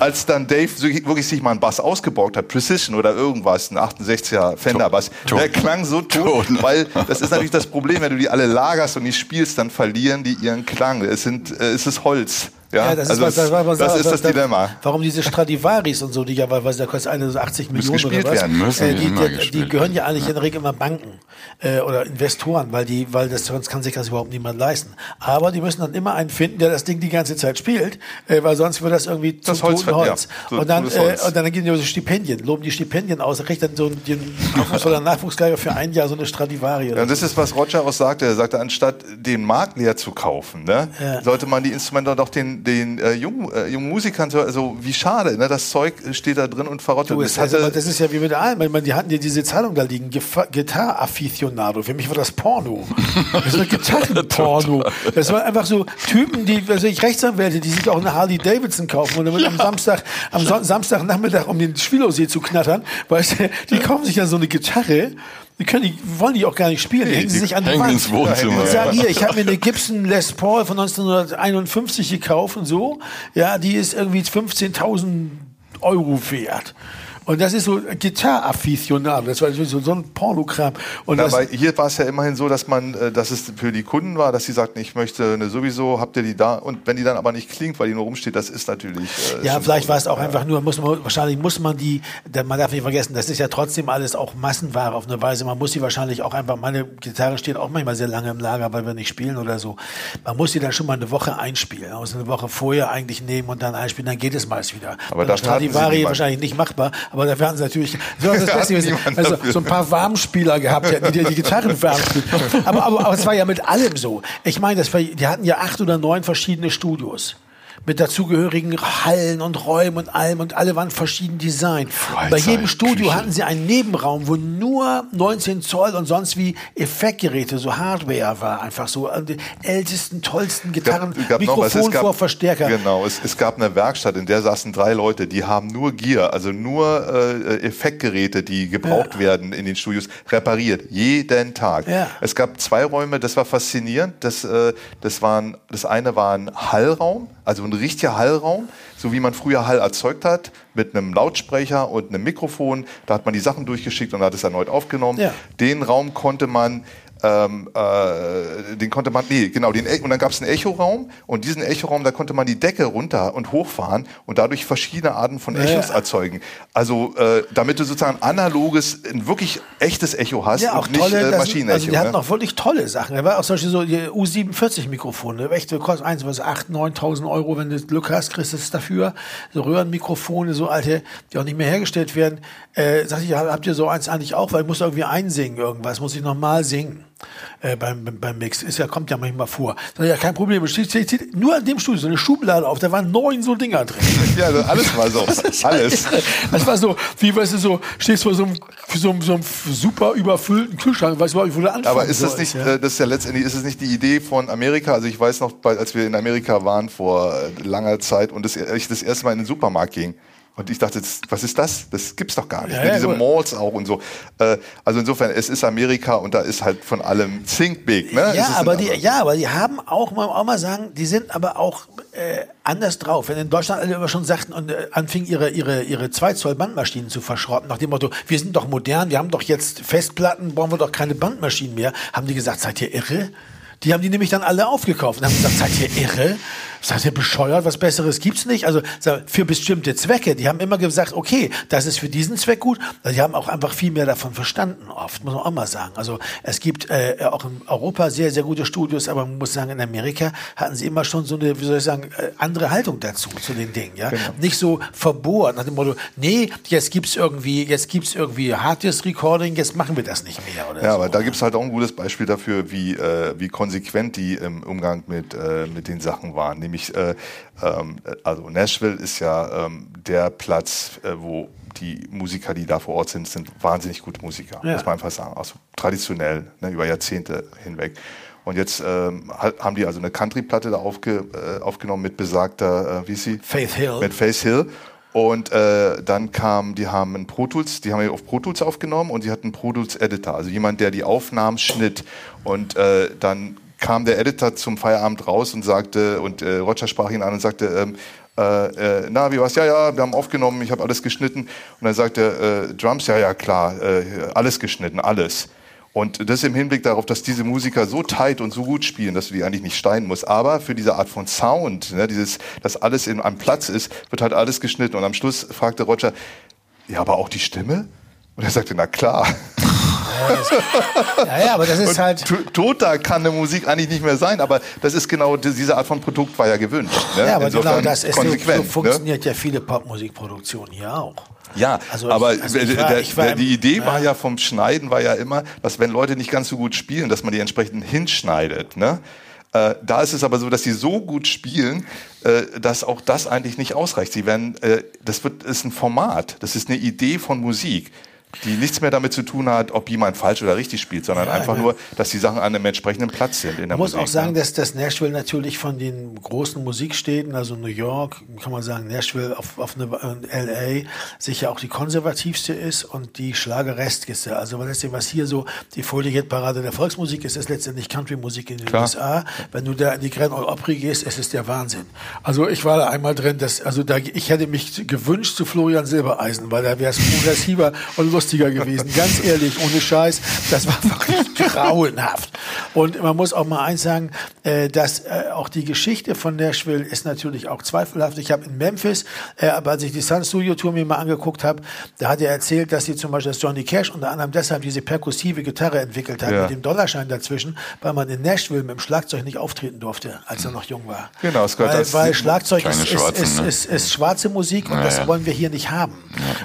als dann Dave wirklich sich mal einen Bass ausgeborgt hat, Precision oder irgendwas, ein 68er Fender Bass, Ton. der klang so tot, Ton. weil das ist natürlich das Problem, wenn du die alle lagerst und die spielst, dann verlieren die ihren Klang. Es sind, äh, es ist Holz. Ja, das ist, also was, das, war, was, das, ist was- das Dilemma. Warum diese Stradivaris und so, die ja, weil, weil da kostet eine so 80 Millionen gespielt oder was, werden, müssen äh, die die, die, die gehören ja eigentlich in der Regel immer Banken äh, oder Investoren, weil die, weil das sonst kann sich das überhaupt niemand leisten. Aber die müssen dann immer einen finden, der das Ding die ganze Zeit spielt, äh, weil sonst wird das irgendwie Das zu Holz ver- ja, Holz. so und dann totes äh, Holz. und dann gehen die so Stipendien, loben die Stipendien aus, kriegt dann so ein, ein hoffnungsvoller Nachwuchsgeiger für ein Jahr so eine Stradivari. Ja, das ist, was Roger auch sagte. Er sagte, anstatt den Markt leer zu kaufen, ne, Ja. sollte man die Instrumente doch den, den äh, jungen, äh, jungen Musikern, so- also wie schade, ne, das Zeug steht da drin und verrottet. Du, Das es hat, hätte- aber das ist ja wie mit allem. Ich meine, die hatten ja diese Zeitung da liegen, Gitarre-Afficionado. Für mich war das Porno. Das war Gitarrenporno. Das war einfach so Typen, die, also ich Rechtsanwälte, die sich auch eine Harley Davidson kaufen und damit am Samstag, am Son Samstagnachmittag, um den Schwilosee zu knattern, weißt du, die kaufen sich dann so eine Gitarre. Die können die, wollen die auch gar nicht spielen. Die hängen sie sich an die Wand. ins Wohnzimmer. Und sagen, hier, ich habe mir eine Gibson Les Paul von 1951 gekauft und so. Ja, die ist irgendwie 15.000 Euro wert. Und das ist so Gitarre-Afficionado. Das war so, so ein Pornokram. Und das, aber hier war es ja immerhin so, dass man, äh, dass es für die Kunden war, dass sie sagten, ich möchte eine sowieso, habt ihr die da? Und wenn die dann aber nicht klingt, weil die nur rumsteht, das ist natürlich. Äh, ja, vielleicht war es auch einfach nur, muss man, wahrscheinlich muss man die, denn man darf nicht vergessen, das ist ja trotzdem alles auch Massenware auf eine Weise. Man muss die wahrscheinlich auch einfach, meine Gitarre steht auch manchmal sehr lange im Lager, weil wir nicht spielen oder so. Man muss die dann schon mal eine Woche einspielen. Muss eine Woche vorher eigentlich nehmen und dann einspielen, dann geht es meist wieder. Aber sie Stradivari wahrscheinlich nicht machbar, aber dafür hatten sie natürlich, so das Beste gewesen. also, so ein paar Warmspieler gehabt hätten, die die Gitarren warm spielen. Aber, aber, aber es war ja mit allem so. Ich meine, das war, die hatten ja acht oder neun verschiedene Studios. Mit dazugehörigen Hallen und Räumen und allem und alle waren verschieden designt. Bei jedem Studio Küche. hatten sie einen Nebenraum, wo nur 19 Zoll und sonst wie Effektgeräte, so Hardware war. Einfach so äh, die ältesten, tollsten Gitarren, gab Mikrofon gab- vor Verstärker. Genau, es, es gab eine Werkstatt, in der saßen drei Leute, die haben nur Gear, also nur äh, Effektgeräte, die gebraucht Ja. werden in den Studios, repariert. Jeden Tag. Ja. Es gab zwei Räume, das war faszinierend. Das, äh, das, waren, das eine war ein Hallraum, also ein richtiger Hallraum, so wie man früher Hall erzeugt hat, mit einem Lautsprecher und einem Mikrofon. Da hat man die Sachen durchgeschickt und hat es erneut aufgenommen. Ja. Den Raum konnte man ähm, äh, den konnte man, nee, genau, den, E- und dann gab es einen Echoraum und diesen Echoraum, da konnte man die Decke runter und hochfahren und dadurch verschiedene Arten von Echos Ja. erzeugen. Also, äh, damit du sozusagen analoges, ein wirklich echtes Echo hast Ja, auch und nicht tolle, äh, das- Maschinenecho. also die hatten ne? auch wirklich tolle Sachen. Da war auch solche so die U47-Mikrofone, echt, die kosten eins, was 8.000, 9.000 Euro, wenn du Glück hast, kriegst du es dafür. So Röhrenmikrofone, so alte, die auch nicht mehr hergestellt werden. Äh, sag ich, habt ihr so eins eigentlich auch, weil ich muss irgendwie einsingen irgendwas, muss ich nochmal singen. Äh, beim, beim- Mix. Ist ja, kommt ja manchmal vor. Sag ich, ja, kein Problem. Steht, steht nur an dem Studio so eine Schublade auf, da waren neun so Dinger drin. Ja, also alles war so. alles. Das war so, wie weißt du, so, stehst vor so einem, so einem, so einem super überfüllten Kühlschrank, weißt du überhaupt nicht, wo du anfangen Aber ist das nicht, ja? äh, das ist ja letztendlich, ist es nicht die Idee von Amerika? Also ich weiß noch, als wir in Amerika waren vor äh, langer Zeit und das, ich das erste Mal in den Supermarkt ging. Und ich dachte, das- was ist das? Das gibt's doch gar nicht. Ja, ne? ja, Diese gut. Malls auch und so. Äh, Also insofern, es ist Amerika und da ist halt von allem Think Big. Ne? Ja, aber die, ja, aber die haben auch, man muss auch mal sagen, die sind aber auch äh, anders drauf. Wenn in Deutschland alle immer schon sagten und äh, anfingen ihre ihre ihre 2 Zoll Bandmaschinen zu verschrotten, nach dem Motto, wir sind doch modern, wir haben doch jetzt Festplatten, brauchen wir doch keine Bandmaschinen mehr, haben die gesagt, seid ihr irre? Die haben die nämlich dann alle aufgekauft und haben gesagt, seid ihr irre? Sagt ihr bescheuert, was Besseres gibt's nicht? Also für bestimmte Zwecke. Die haben immer gesagt, okay, das ist für diesen Zweck gut. Also, die haben auch einfach viel mehr davon verstanden oft, muss man auch mal sagen. Also es gibt äh, auch in Europa sehr, sehr gute Studios, aber man muss sagen, in Amerika hatten sie immer schon so eine, wie soll ich sagen, äh, andere Haltung dazu, zu den Dingen. Ja? Genau. Nicht so verbohrt, nach dem Motto, nee, jetzt gibt's irgendwie, jetzt gibt's irgendwie Harddisk-Recording, jetzt machen wir das nicht mehr. Oder Ja, so. aber da gibt es halt auch ein gutes Beispiel dafür, wie, äh, wie konsequent die im Umgang mit, äh, mit den Sachen waren. Nämlich, äh, ähm, also Nashville ist ja ähm, der Platz, äh, wo die Musiker, die da vor Ort sind, sind wahnsinnig gute Musiker, Ja. muss man einfach sagen. Also traditionell, ne, über Jahrzehnte hinweg. Und jetzt ähm, ha- haben die also eine Country-Platte da aufge, äh, aufgenommen mit besagter, äh, wie ist sie? Faith Hill. Mit Face Hill. Und äh, dann kam, die haben einen Pro Tools, die haben ja auf Pro Tools aufgenommen und die hatten einen Pro Tools Editor, also jemand, der die Aufnahmen schnitt. Und äh, dann kam der Editor zum Feierabend raus und sagte, und äh, Roger sprach ihn an und sagte, ähm, äh, äh, na, wie war's? Ja, ja, wir haben aufgenommen, ich habe alles geschnitten. Und dann sagte äh, Drums, ja, ja, klar, äh, alles geschnitten, alles. Und das im Hinblick darauf, dass diese Musiker so tight und so gut spielen, dass du die eigentlich nicht steinen musst. Aber für diese Art von Sound, ne, dieses, dass alles in einem Platz ist, wird halt alles geschnitten. Und am Schluss fragte Roger, ja, aber auch die Stimme? Und er sagte, na klar. Ja, ja, aber das ist halt. To- Toter kann eine Musik eigentlich nicht mehr sein, aber das ist genau, die- diese Art von Produkt war ja gewünscht. Ne? Ja, aber Insofern genau das ist so, so konsequent. ne? funktioniert ja viele Popmusikproduktionen hier auch. Ja, Also aber ich- also ich war- der, war der, die Idee war ja. ja vom Schneiden war ja immer, dass wenn Leute nicht ganz so gut spielen, dass man die entsprechend hinschneidet. Ne? Äh, da ist es aber so, dass sie so gut spielen, äh, dass auch das eigentlich nicht ausreicht. Sie werden, äh, das wird, ist ein Format, das ist eine Idee von Musik, die nichts mehr damit zu tun hat, ob jemand falsch oder richtig spielt, sondern einfach nur, dass die Sachen an einem entsprechenden Platz sind in der Man muss Musik. auch sagen, ne? dass das Nashville natürlich von den großen Musikstädten, also New York, kann man sagen, Nashville auf, auf eine, äh, LA, sicher auch die konservativste ist und die schlageresteste. Also das was hier so die Folie-Parade der Volksmusik ist, ist letztendlich Country-Musik in den Klar. USA. Wenn du da in die Grand Ole Opry gehst, es ist der Wahnsinn. Also ich war da einmal drin, dass, also da, ich hätte mich gewünscht zu Florian Silbereisen, weil da wäre es progressiver und lustiger gewesen. Ganz ehrlich, ohne Scheiß, das war wirklich grauenhaft. Und man muss auch mal eins sagen, äh, dass äh, auch die Geschichte von Nashville ist natürlich auch zweifelhaft. Ich habe in Memphis, äh, als ich die Sun Studio Tour mir mal angeguckt habe, da hat er erzählt, dass sie zum Beispiel, dass Johnny Cash unter anderem deshalb diese perkussive Gitarre entwickelt hat Ja. mit dem Dollarschein dazwischen, weil man in Nashville mit dem Schlagzeug nicht auftreten durfte, als er noch jung war. Genau, es gehört weil, weil Schlagzeug ist, Schwarzen, ist, ne? ist, ist schwarze Musik und Ja, das ja. wollen wir hier nicht haben.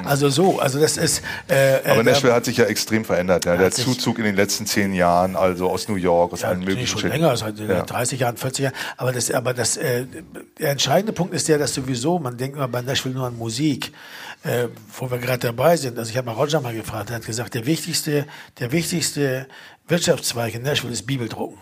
Also so, also das ist. Äh, Aber äh, Nashville hat sich ja extrem verändert. Ja. Der Zuzug in den letzten zehn Jahren, also aus New York, aus Ja, allen möglichen schon länger, äh, Ja. 30 Jahren, 40 Jahren. Aber das, aber das, äh, der entscheidende Punkt ist der, dass sowieso, man denkt immer bei Nashville nur an Musik, äh, wo wir gerade dabei sind. Also ich habe mal Roger mal gefragt, er hat gesagt, der wichtigste, der wichtigste Wirtschaftszweig in Nashville ist Bibeldrucken.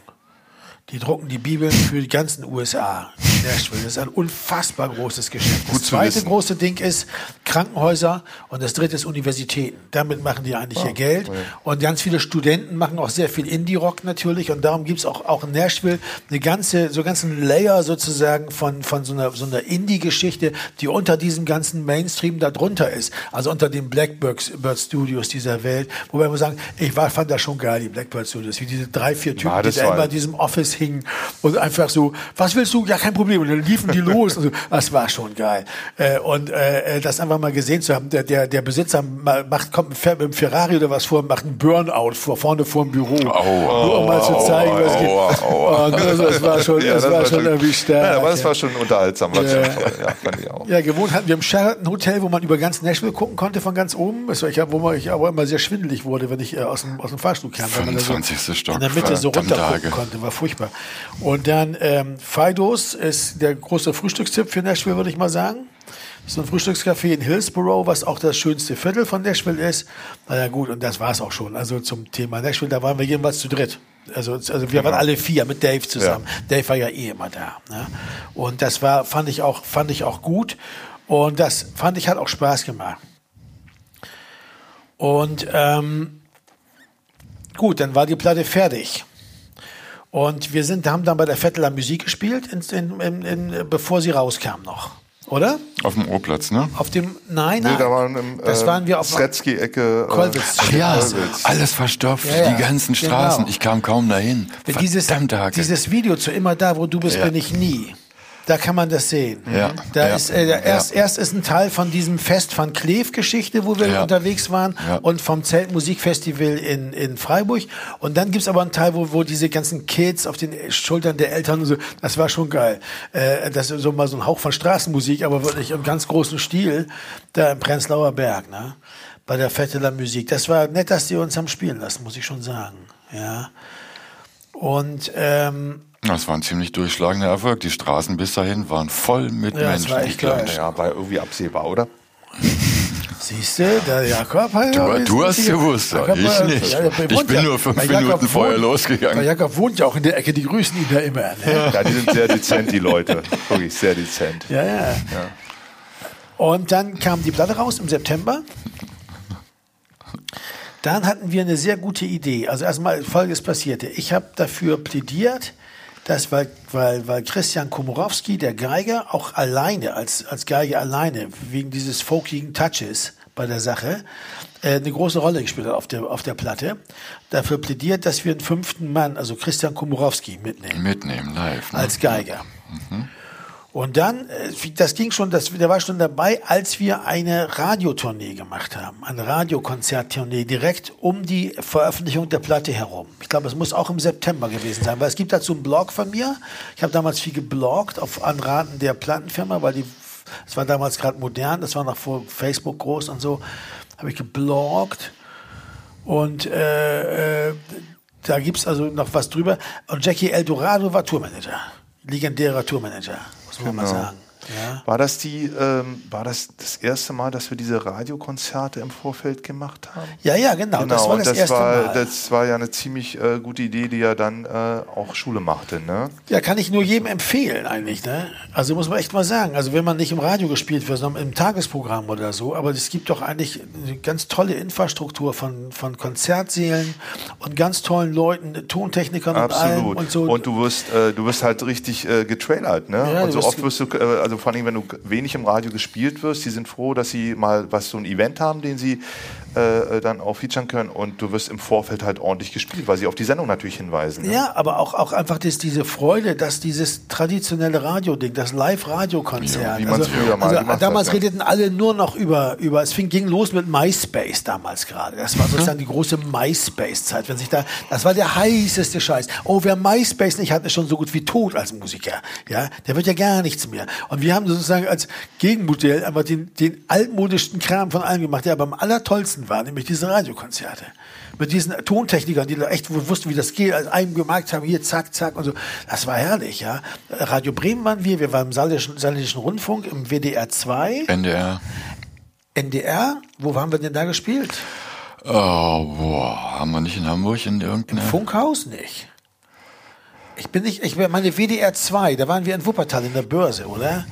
Die drucken die Bibeln für die ganzen USA. Nashville. Das ist ein unfassbar großes Geschäft. Gut das zweite wissen. große Ding ist Krankenhäuser und das dritte ist Universitäten. Damit machen die eigentlich Ah, ihr Geld. Und ganz viele Studenten machen auch sehr viel Indie-Rock natürlich. Und darum gibt's auch, auch in Nashville eine ganze, so ganzen Layer sozusagen von, von so einer, so einer Indie-Geschichte, die unter diesem ganzen Mainstream da drunter ist. Also unter den Blackbird Bird Studios dieser Welt. Wobei man sagen, ich war, fand das schon geil, die Blackbird Studios, wie diese drei, vier Typen, Ja, die da immer in diesem Office hingen und einfach so, was willst du? Ja, kein Problem. Und dann liefen die los. Und so. Das war schon geil. Äh, und äh, das einfach mal gesehen zu haben, der, der, der Besitzer ma- macht, kommt mit dem Ferrari oder was vor, macht einen Burnout vor, vorne vor dem Büro. Nur um mal zu zeigen, was geht. aua, aua. Und das, das war schon, Ja, das war schon irgendwie stark. Ja, aber das ja. war schon unterhaltsam. War Ja. schon toll. Ja, fand ich auch. Ja, gewohnt hatten wir im Sheraton Hotel, wo man über ganz Nashville gucken konnte von ganz oben. War, ich, hab- wo man, ich aber immer sehr schwindelig wurde, wenn ich äh, aus, dem, aus dem Fahrstuhl kam. weil man da 25. Stock, In der Mitte so verdammte runter gucken Tage. konnte, war furchtbar. Und dann ähm, Fidos ist der große Frühstückstipp für Nashville, würde ich mal sagen. Das ist so ein Frühstückscafé in Hillsborough, was auch das schönste Viertel von Nashville ist. Na ja, gut, und das war's auch schon. Also zum Thema Nashville, da waren wir jedenfalls zu dritt. Also, also wir waren alle vier mit Dave zusammen. Dave war ja eh immer da. Ne? Und das war, fand ich auch, fand ich auch gut. Und das fand ich hat auch Spaß gemacht. Und ähm, gut, dann war die Platte fertig. Und wir sind, haben dann bei der Vetteler Musik gespielt, in, in, in, bevor sie rauskam noch. Oder? Auf dem O-Platz, ne? Auf dem, nein, Nee, nein. da waren im, das äh, waren wir auf Sretzky-Ecke. Kolwitz. Ach ja, Kolwitz. alles verstopft, Ja, ja, die ganzen genau. Straßen. Ich kam kaum dahin. dieses, Verdammte Hacke. dieses Video zu Immer da, wo du bist, Ja. bin ich nie. Da kann man das sehen. Ja, Da ja, ist, äh, ja. erst, erst ist ein Teil von diesem Fest von Kleef-Geschichte, wo wir Ja. unterwegs waren, Ja. und vom Zeltmusikfestival in, in Freiburg. Und dann gibt's aber einen Teil, wo, wo diese ganzen Kids auf den Schultern der Eltern und so, das war schon geil. Äh, das ist so mal so ein Hauch von Straßenmusik, aber wirklich im ganz großen Stil, da im Prenzlauer Berg, ne? Bei der Fette la Musik. Das war nett, dass die uns haben spielen lassen, muss ich schon sagen. Ja. Und ähm, Das war ein ziemlich durchschlagender Erfolg. Die Straßen bis dahin waren voll mit Ja, das Menschen. war die echt. Ja, war irgendwie absehbar, oder? Siehst du, der Jakob hat Du- ja du hast gewusst, ja, Jakob, ich nicht. Ich bin nur fünf Minuten vorher wohnt- losgegangen. Der Jakob wohnt ja auch in der Ecke, die grüßen ihn da immer. Ne? Ja, die sind sehr dezent, die Leute. Wirklich sehr dezent. Ja, ja, Und dann kam die Platte raus im September. Dann hatten wir eine sehr gute Idee. Also erstmal Folgendes passierte. Ich habe dafür plädiert, dass weil, weil, weil Christian Komorowski, der Geiger, auch alleine, als, als Geiger alleine, wegen dieses folkigen Touches bei der Sache, äh, eine große Rolle gespielt hat auf der, auf der Platte. Dafür plädiert, dass wir einen fünften Mann, also Christian Komorowski, mitnehmen Mitnehmen live. Ne? als Geiger. Und dann, äh, das ging schon, das, der war schon dabei, als wir eine Radiotournee gemacht haben, eine Radiokonzerttournee direkt um die Veröffentlichung der Platte herum. Ich glaube, es muss auch im September gewesen sein, weil es gibt dazu einen Blog von mir. Ich habe damals viel gebloggt auf Anraten der Plattenfirma, weil die, es war damals gerade modern, das war noch vor Facebook groß und so, habe ich gebloggt und äh, äh, da gibt's also noch was drüber. Und Jackie Eldorado war Tourmanager. Legendärer Tourmanager, muss man mal Genau. sagen. Ja. War das die, ähm, war das das erste Mal, dass wir diese Radiokonzerte im Vorfeld gemacht haben? ja, ja, genau. das war das, das erste war, Mal. das war ja eine ziemlich äh, gute Idee, die ja dann äh, auch Schule machte, ne? ja, kann ich nur jedem empfehlen eigentlich. Ne? Also muss man echt mal sagen. Also wenn man nicht im Radio gespielt wird, sondern im Tagesprogramm oder so. Aber es gibt doch eigentlich eine ganz tolle Infrastruktur von, von Konzertsälen und ganz tollen Leuten, Tontechnikern und allem Absolut. und so. Und du wirst, äh, du wirst halt richtig äh, getrailert, ne? Ja, und so wirst oft wirst du, äh, vor allem, wenn du wenig im Radio gespielt wirst, die sind froh, dass sie mal was so ein Event haben, den sie äh, dann auch featuren können und du wirst im Vorfeld halt ordentlich gespielt, weil sie auf die Sendung natürlich hinweisen. Ne? Ja, aber auch, auch einfach das, diese Freude, dass dieses traditionelle Radioding, das Live-Radio-Konzert. Ja, mal also gemacht damals ja. redeten alle nur noch über, über, es fing, ging los mit MySpace damals gerade. Das war sozusagen die große MySpace-Zeit. Wenn sich da, das war der heißeste Scheiß. Oh, wer MySpace nicht hat, ist schon so gut wie tot als Musiker. Ja, der wird ja gar nichts mehr. Und wir haben sozusagen als Gegenmodell einfach den, den altmodischsten Kram von allem gemacht, der aber am allertollsten war, nämlich diese Radiokonzerte mit diesen Tontechnikern, die da echt wussten, wie das geht, als einem gemerkt haben, hier, zack, zack und so. Das war herrlich, ja. Radio Bremen waren wir, wir waren im Saarländischen, Saarländischen Rundfunk, im WDR 2, NDR. NDR, wo haben wir denn da gespielt? Oh, boah. Haben wir nicht in Hamburg in irgendeiner... Funkhaus nicht. Ich bin nicht, ich meine WDR 2, da waren wir in Wuppertal in der Börse, oder?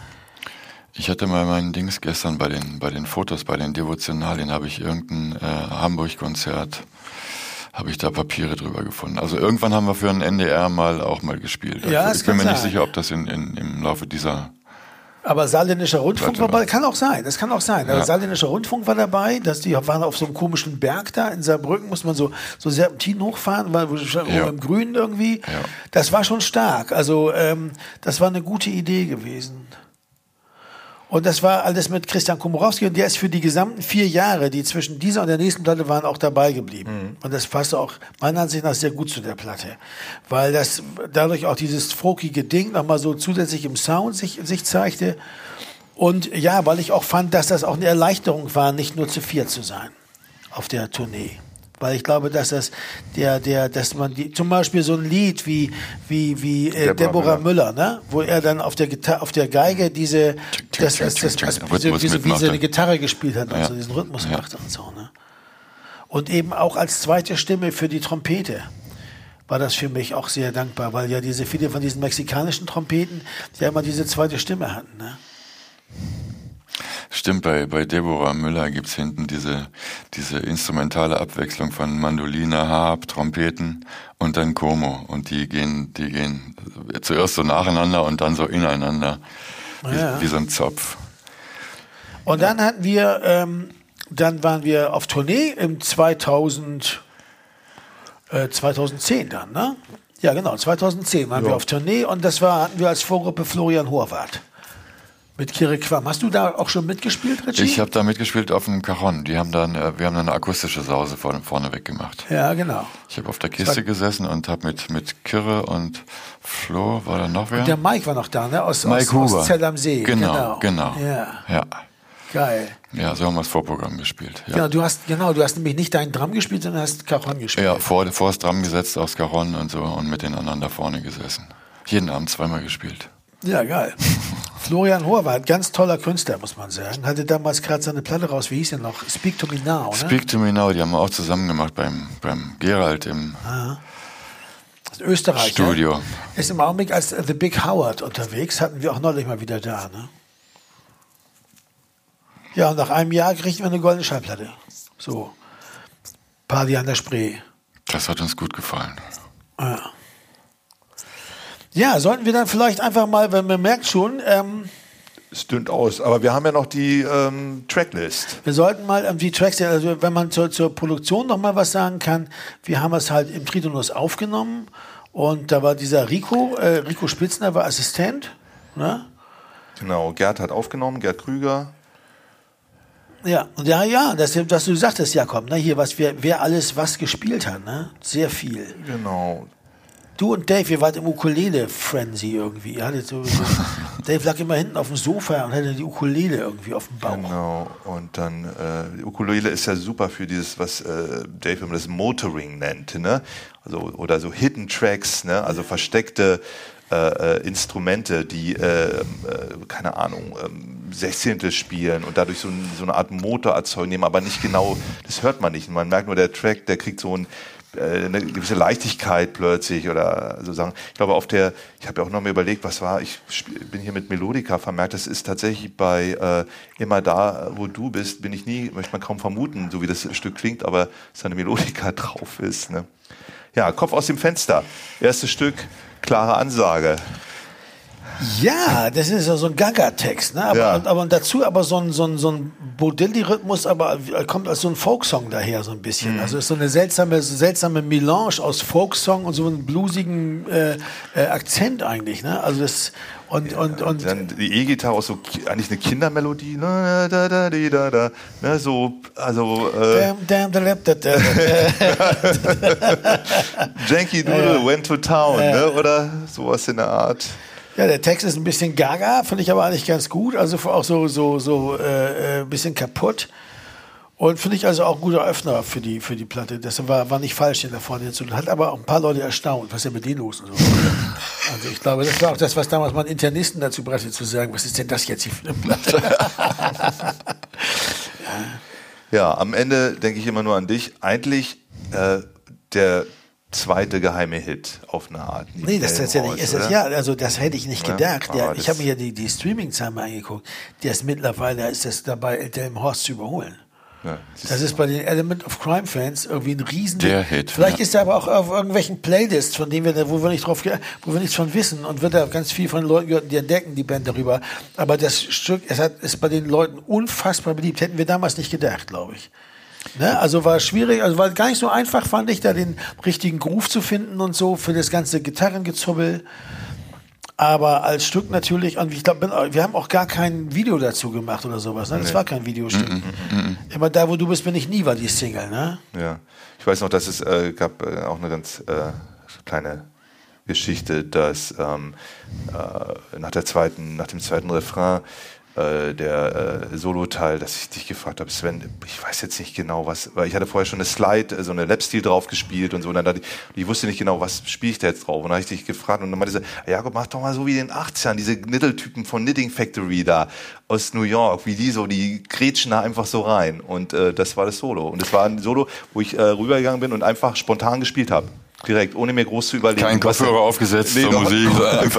Ich hatte mal meinen Dings gestern bei den, bei den Fotos, bei den Devotionalien, habe ich irgendein äh, Hamburg-Konzert, habe ich da Papiere drüber gefunden. Also irgendwann haben wir für einen NDR mal auch mal gespielt. Ja, Also es ich bin kann mir nicht sein. sicher, ob das in, in, im Laufe dieser... Aber Saarländischer Rundfunk war dabei, kann auch sein, das kann auch sein. Aber Ja. Saarländischer Rundfunk war dabei, dass die waren auf so einem komischen Berg da in Saarbrücken, muss man so, so Serpentin hochfahren, schon Ja. im Grünen irgendwie. Ja. Das war schon stark. Also ähm, das war eine gute Idee gewesen. Und das war alles mit Christian Komorowski und der ist für die gesamten vier Jahre, die zwischen dieser und der nächsten Platte waren, auch dabei geblieben. Und das passte auch meiner Ansicht nach sehr gut zu der Platte. Weil das dadurch auch dieses folkige Ding nochmal so zusätzlich im Sound sich, sich zeigte. Und ja, weil ich auch fand, dass das auch eine Erleichterung war, nicht nur zu viert zu sein auf der Tournee. Weil ich glaube, dass das der, der, dass man die, zum Beispiel so ein Lied wie, wie, wie äh, Deborah Müller, ne? wo er dann auf der Gitarre, auf der Geige diese, das, das, das, das, wie, mitmachte. eine Gitarre gespielt hat und Ja. so diesen Rhythmus Ja. machte und so, ne? Und eben auch als zweite Stimme für die Trompete war das für mich auch sehr dankbar, weil ja diese viele von diesen mexikanischen Trompeten ja immer diese zweite Stimme hatten, ne? Stimmt, bei, bei Deborah Müller gibt's hinten diese, diese instrumentale Abwechslung von Mandoline, Harp, Trompeten und dann Como. Und die gehen, die gehen zuerst so nacheinander und dann so ineinander. Wie, Ja. wie so ein Zopf. Und dann hatten wir, ähm, dann waren wir auf Tournee im 2000, äh, 2010 dann, ne? Ja, genau. 2010 waren wir auf Tournee und das war, hatten wir als Vorgruppe Florian Horvath. Mit Kire Quam. Hast du da auch schon mitgespielt, Richie? Ich habe da mitgespielt auf dem Cajon. Die haben dann, äh, wir haben dann eine akustische Sause vorne, vorne weg gemacht. ja, genau. Ich habe auf der Kiste gesessen und habe mit, mit Kirre und Flo, war da noch wer? Der Mike war noch da, ne? Aus, Mike aus, Huber. aus Zell am See. Genau, genau. Ja, Ja. geil. Ja, so haben wir das Vorprogramm gespielt. Ja, Genau, du hast, genau, du hast nämlich nicht deinen Drum gespielt, sondern hast Cajon gespielt. ja vor, vor das Drum gesetzt aus Caron und so und mit den anderen da vorne gesessen. Jeden Abend zweimal gespielt. Ja, geil. Florian Horvath, ganz toller Künstler, muss man sagen. Hatte damals gerade seine Platte raus, wie hieß der noch? Speak to Me Now, ne? Speak to Me Now, die haben wir auch zusammen gemacht beim, beim Gerald im ist Österreich. Studio. Ist im Augenblick als The Big Howard unterwegs, hatten wir auch neulich mal wieder da, ne? Ja, und nach einem Jahr kriegen wir eine goldene Schallplatte. So. Party an der Spree. Das hat uns gut gefallen. Ja. Ja, sollten wir dann vielleicht einfach mal, wenn man merkt schon, ähm, Es dünnt aus. Aber wir haben ja noch die ähm, Tracklist. wir sollten mal ähm, die Tracks, also wenn man zur, zur Produktion noch mal was sagen kann, wir haben es halt im Tritonus aufgenommen und da war dieser Rico, äh, Rico Spitzner war Assistent, ne? Genau, Gerd hat aufgenommen, Gerd Krüger. Ja, und ja, ja, das, was du sagtest, Jakob, ne, hier, was wir, wer alles was gespielt hat, ne? Sehr viel. Genau. Du und Dave, ihr wart im Ukulele-Frenzy irgendwie. Ihr hattet so, Dave lag immer hinten auf dem Sofa und hatte die Ukulele irgendwie auf dem Bauch. Genau. Und dann, äh, die Ukulele ist ja super für dieses, was äh, Dave immer das Motoring nennt, ne? Also, oder so Hidden Tracks, ne? Also versteckte äh, äh, Instrumente, die, äh, äh, keine Ahnung, ähm, Sechzehntel spielen und dadurch so, so eine Art Motor erzeugen, nehmen, aber nicht genau, das hört man nicht. Man merkt nur, der Track, der kriegt so ein, eine gewisse Leichtigkeit plötzlich oder so sagen. Ich glaube, auf der, ich habe ja auch noch mal überlegt, was war, ich bin hier mit Melodica vermerkt, das ist tatsächlich bei äh, Immer da, wo du bist, bin ich nie, möchte man kaum vermuten, so wie das Stück klingt, aber dass da eine Melodica drauf ist. Ne? Ja, Kopf aus dem Fenster. Erstes Stück, klare Ansage. Ja, das ist ja so ein Gaga-Text, ne? Aber, Ja. und, aber und dazu aber so ein, so ein, so ein Bodilli-Rhythmus, aber kommt als so ein Folksong daher so ein bisschen. Also ist so eine seltsame, seltsame Melange aus Folksong und so einem bluesigen äh, äh, Akzent eigentlich, ne? Also das und und und Dann die E-Gitarre auch so eigentlich eine Kindermelodie. Ne, da, da, di, da, da, ne, so, also äh, da, da, da, da. Janky Doodle went to town, ne, oder sowas in der Art. Ja, der Text ist ein bisschen gaga, finde ich aber eigentlich ganz gut. Also auch so, so, so äh, äh, ein bisschen kaputt. Und finde ich also auch ein guter Öffner für die, für die Platte. Das war, war nicht falsch, den da vorne zu tun. Hat aber auch ein paar Leute erstaunt, was ist denn mit denen los und so. Also ich glaube, das war auch das, was damals mal Internisten dazu brachte, zu sagen, was ist denn das jetzt hier für eine Platte? Ja, am Ende denke ich immer nur an dich. Eigentlich äh, der zweite geheime Hit auf eine Art. Nee, das tatsächlich ist es. Ja, also das hätte ich nicht Ja, gedacht. aber Ja, ich habe mir ja die, die Streaming-Zahlen angeguckt. Der ist mittlerweile, ist das dabei, Delm Horst zu überholen. Ja, Das ist bei den Element of Crime Fans irgendwie ein riesen Der Hit, Vielleicht ja. ist er aber auch auf irgendwelchen Playlists, von denen wir, da- wo wir nicht drauf, wo wir nichts von wissen und wird da ganz viel von den Leuten gehört, die entdecken die Band darüber. Aber das Stück, es hat, ist bei den Leuten unfassbar beliebt. Hätten wir damals nicht gedacht, glaube ich. Ne? Also war schwierig, also war gar nicht so einfach, fand ich, da den richtigen Groove zu finden und so für das ganze Gitarrengezubbel. Aber als Stück natürlich, und ich glaube, wir haben auch gar kein Video dazu gemacht oder sowas. Ne? Das war kein Videostück. Immer da, wo du bist, bin ich nie, war die Single. Ne? Ja, ich weiß noch, dass es äh, gab äh, auch eine ganz äh, kleine Geschichte, dass ähm, äh, nach der zweiten, nach dem zweiten Refrain äh, der äh, Solo-Teil, dass ich dich gefragt habe, Sven, ich weiß jetzt nicht genau was, weil ich hatte vorher schon eine Slide, äh, so eine Lap-Steel drauf gespielt und so, und dann dachte ich, ich wusste nicht genau, was spiele ich da jetzt drauf, und dann habe ich dich gefragt, und dann meinte sie, Jakob, mach doch mal so wie in den 80ern, diese Mitteltypen von Knitting Factory da aus New York, wie die so, die grätschen da einfach so rein, und äh, das war das Solo, und es war ein Solo, wo ich äh, rübergegangen bin und einfach spontan gespielt habe. Direkt, ohne mir groß zu überlegen. Kein was- Kopfhörer aufgesetzt zur doch. Musik,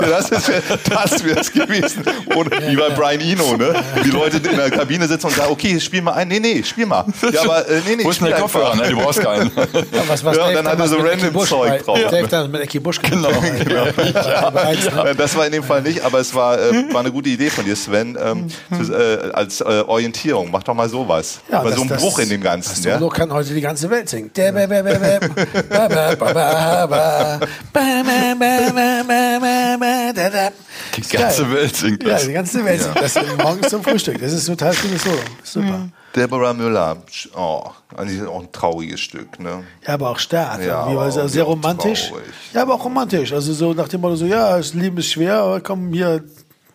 Das ist das wäre es gewesen. Ohne, wie bei Brian Eno, ne? Die Leute in der Kabine sitzen und sagen, okay, spiel mal ein. Nee, nee, spiel mal. Ja, aber äh, nee, nee, Wo ist denn der. Kopfhörer? Ne, du brauchst keinen. Ja, was, was Ja, Dave dann hat er damals so random Zeug drauf, Dave ne? dann mit Ecki Busch genau. genau. Äh, Das war in dem Fall nicht, aber es war, äh, war eine gute Idee von dir, Sven, ähm, zu, äh, als äh, Orientierung. Mach doch mal sowas. Ja, mal das- so ein das- Bruch in dem Ganzen. Das Ja? Solo kann heute die ganze Welt singen. Der, die ganze Welt singt das. Ja, die ganze Welt singt das. Morgens zum Frühstück. Das ist total schönes Solo. Super. Mhm. Deborah Müller. Oh, also eigentlich auch ein trauriges Stück, ne? Ja, aber auch stark. Ja, aber also sehr romantisch. Traurig. Ja, aber auch romantisch. Also so nach dem Motto so, ja, das Leben ist schwer, aber komm, hier,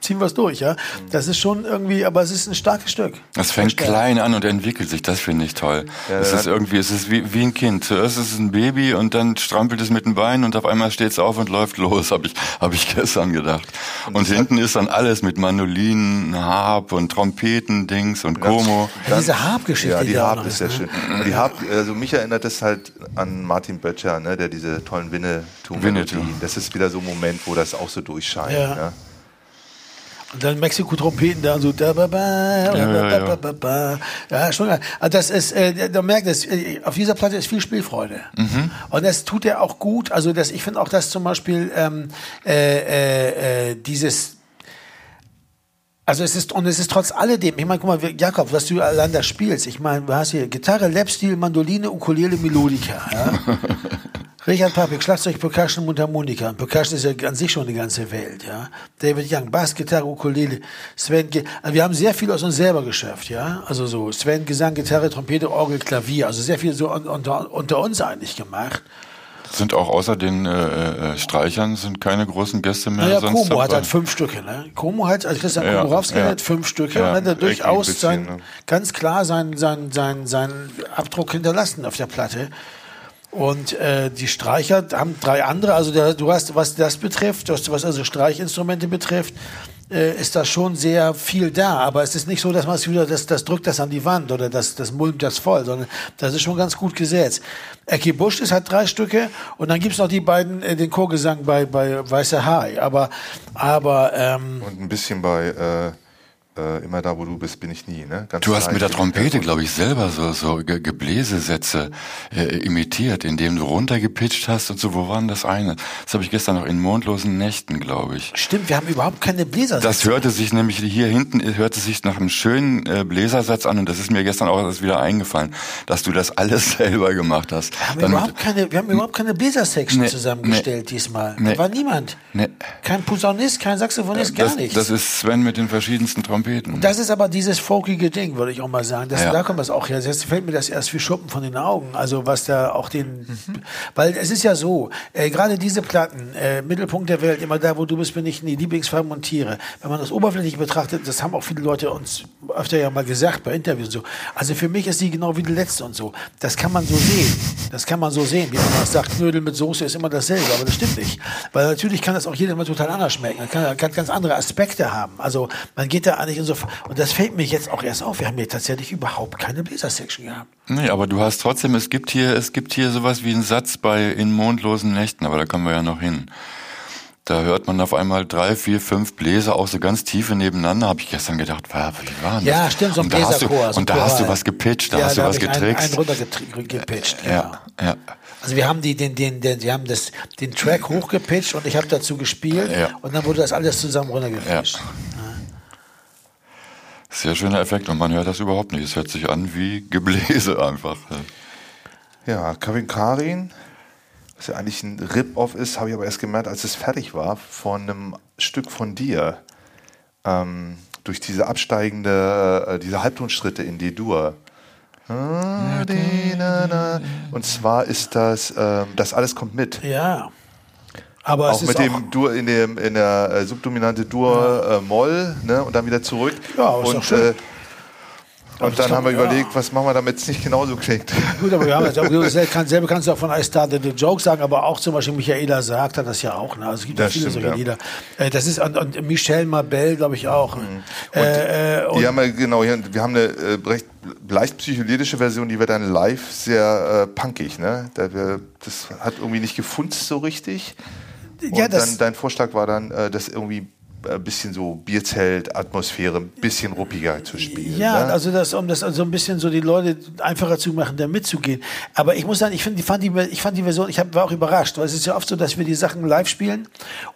ziehen wir es durch, ja. Das ist schon irgendwie, aber es ist ein starkes Stück. Es fängt klein an und entwickelt sich, das finde ich toll. es ist irgendwie, es ist wie, wie ein Kind. Zuerst ist es ein Baby und dann strampelt es mit den Beinen und auf einmal steht es auf und läuft los, habe ich, hab ich gestern gedacht. Und hinten ist dann alles mit Mandolinen, Harp und Trompeten, Dings und Como. Ja, diese Harp-Geschichte, Ja, die auch Harp ist sehr ne? schön. Und die Harp, also mich erinnert das halt an Martin Böttcher, ne, der diese tollen Winnetou. Winnetou-Melodien. Das ist wieder so ein Moment, wo das auch so durchscheint. Ja. Ne? Und dann Mexiko-Trompeten da so da ba ba Ja, ja, ba ba ba ba. Ja, schon. Also das ist, äh, da merkt es, äh, auf dieser Platte ist viel Spielfreude. Mhm. Und das tut er auch gut. Also das, ich finde auch, dass zum Beispiel ähm, äh, äh, äh, dieses also es ist, und es ist trotz alledem, ich meine, guck mal, Jakob, was du allein da spielst, ich meine, du hast hier Gitarre, Lapstil, Mandoline, Ukulele, Melodika, ja? Richard Papik, Schlagzeug, Percussion, Mundharmonika. Percussion ist ja an sich schon eine ganze Welt, ja. David Young, Bass, Gitarre, Ukulele, Sven, Ge also wir haben sehr viel aus uns selber geschafft, ja. Also so Sven, Gesang, Gitarre, Trompete, Orgel, Klavier, also sehr viel so un unter, unter uns eigentlich gemacht. Sind auch außer den äh, äh, Streichern sind keine großen Gäste mehr Naja, sonst Como hat halt fünf Stücke, ne? Como hat, also Christian Ja, Komorowski ja. hat fünf Stücke Ja, und hat er durchaus bisschen, sein, ne? ganz klar seinen sein, sein, sein Abdruck hinterlassen auf der Platte. Und äh, die Streicher haben drei andere, also der, du hast, was das betrifft, was also Streichinstrumente betrifft, äh, ist da schon sehr viel da. Aber es ist nicht so, dass man es wieder, das, das drückt das an die Wand oder das, das mulmt das voll, sondern das ist schon ganz gut gesetzt. Ecki Busch ist hat drei Stücke und dann gibt's noch die beiden, äh, den Chorgesang bei, bei Weißer Hai. Aber, aber ähm, Und ein bisschen bei äh, äh, Immer da, wo du bist, bin ich nie. Ne? Ganz Du hast mit der. Trompete, glaube ich, selber so, so Ge Gebläsesätze äh, imitiert, indem du runtergepitcht hast und so. Wo waren das eine? Das habe ich gestern noch in mondlosen Nächten, glaube ich. stimmt, wir haben überhaupt keine Bläser. Das hörte sich nämlich hier hinten hörte sich nach einem schönen äh, Bläsersatz an und das ist mir gestern auch erst wieder eingefallen, dass du das alles selber gemacht hast. Wir haben, Dann überhaupt keine, wir haben überhaupt keine Bläsersection Nee, zusammengestellt nee, diesmal. nee. Da war niemand. Nee. Kein Posaunist, kein Saxophonist, gar das, nichts. das ist Sven mit den verschiedensten Trompeten. Das ist aber dieses folkige Ding, würde ich auch mal sagen. Das, Ja. Da kommt das auch her. Jetzt fällt mir das erst wie Schuppen von den Augen. Also was da auch den, weil es ist ja so, äh, gerade diese Platten, äh, Mittelpunkt der Welt, immer da, wo du bist, bin ich nie, Lieblingsfarben und Tiere. Wenn man das oberflächlich betrachtet, das haben auch viele Leute uns öfter ja mal gesagt bei Interviews und so. Also für mich ist die genau wie die letzte und so. Das kann man so sehen. Das kann man so sehen. Wie man sagt, Knödel mit Soße ist immer dasselbe, aber das stimmt nicht. Weil natürlich kann das auch jedes Mal total anders schmecken. Das kann, kann ganz andere Aspekte haben. Also man geht da eigentlich in so, und das fällt mir jetzt auch erst auf. Wir haben hier tatsächlich überhaupt keine Bläser-Section gehabt. Nee, aber du hast trotzdem, es gibt hier, es gibt hier sowas wie einen Satz bei In mondlosen Nächten, aber da kommen wir ja noch hin. Da hört man auf einmal drei, vier, fünf Bläser auch so ganz tiefe nebeneinander. Habe ich gestern gedacht, wa- wie war denn das? Ja, stimmt, so ein und da du, Bläserchor. so ein Und da hast du was gepitcht, da ja, hast du da was ich einen, getrickst. einen runtergepitcht, genau. ja, ja. Also wir haben die, den, den, den, wir haben das, den Track hochgepitcht und ich habe dazu gespielt Ja. und dann wurde das alles zusammen runtergepitcht. Ja. Sehr schöner Effekt und man hört das überhaupt nicht. Es hört sich an wie Gebläse einfach. Ja, Kevin Karin, was ja eigentlich ein Rip-Off ist, habe ich aber erst gemerkt, als es fertig war, von einem Stück von dir. Ähm, durch diese absteigende, äh, diese Halbtonschritte in D-Dur. Und zwar ist das, ähm, das alles kommt mit. Ja. Aber Auch mit auch, dem Dur in, dem, in der äh, subdominante Dur äh, Moll ne, und dann wieder zurück. Ja, und äh, und dann haben wir ja. überlegt, was machen wir, damit es nicht genauso klingt. Gut, aber wir haben jetzt, selber kannst, du auch von I Started the Joke sagen, aber auch zum Beispiel Michaela sagt hat das ja auch. Ne? Also es gibt ja Das viele stimmt, solche ja. Lieder. Äh, das ist und, und Michelle Mabel, glaube ich auch. Äh, äh, und Die haben ja, genau, hier- wir haben eine recht leicht psychedelische Version, die wird dann live sehr äh, punkig. Ne? Das hat irgendwie nicht gefunzt so richtig. Und Ja, das- dann dein Vorschlag war dann, äh, das irgendwie ein bisschen so Bierzelt-Atmosphäre, ein bisschen ruppiger zu spielen. Ja, ne? also das, um das also ein bisschen so die Leute einfacher zu machen, da mitzugehen. Aber ich muss sagen, ich, find, ich, fand, die, ich fand die Version, ich hab, war auch überrascht, weil es ist ja oft so, dass wir die Sachen live spielen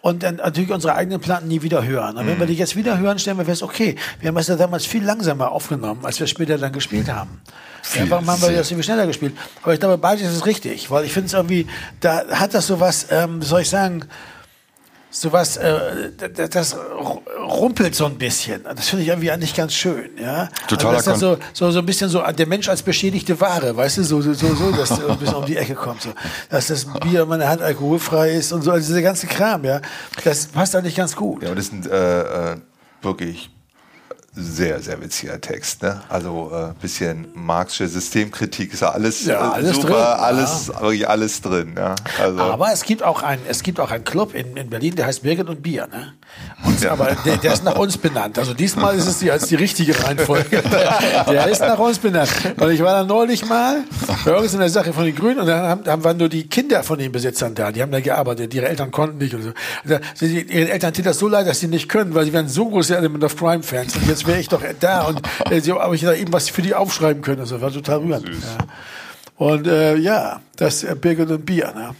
und dann natürlich unsere eigenen Platten nie wieder hören. Und wenn wir die jetzt wieder hören, stellen wir fest, okay, wir haben es ja damals viel langsamer aufgenommen, als wir später dann gespielt haben. Ja, warum haben wir das irgendwie schneller gespielt? Aber ich glaube, beides ist richtig, weil ich finde es irgendwie, da hat das sowas, ähm, soll ich sagen, sowas, äh, das, das rumpelt so ein bisschen. Das finde ich irgendwie eigentlich ganz schön, ja. Totaler also, das so, so, so ein bisschen so der Mensch als beschädigte Ware, weißt du, so, so, so, so dass er ein bisschen um die Ecke kommt, so. Dass das Bier in meiner Hand alkoholfrei ist und so, also dieser ganze Kram, ja. Das passt eigentlich ganz gut. Ja, und das ein äh, äh, wirklich sehr, sehr witziger Text. Ne? Also ein äh, bisschen marxische Systemkritik ist ja alles, Ja, äh, alles super, drin, alles, wirklich alles drin. Ja? Also, Aber es gibt auch ein, es gibt auch einen Club in, in Berlin, der heißt Birgit und Bier. Ne? Und, Aber der, der ist nach uns benannt. Also diesmal ist es die, als die richtige Reihenfolge. Der ist nach uns benannt. Und ich war da neulich mal bei irgendeiner der Sache von den Grünen und dann haben, haben waren nur die Kinder von den Besitzern da. Die haben da gearbeitet. Ihre Eltern konnten nicht. Und so. Und da, sind die, ihren Eltern tut das so leid, dass sie nicht können, weil sie wären so große Element of Crime-Fans. Und jetzt wäre ich doch da und äh, sie, aber ich da eben was für die aufschreiben können. Das war total rührend. Ja. Und äh, ja, das äh, Birgit und Bier. Ne?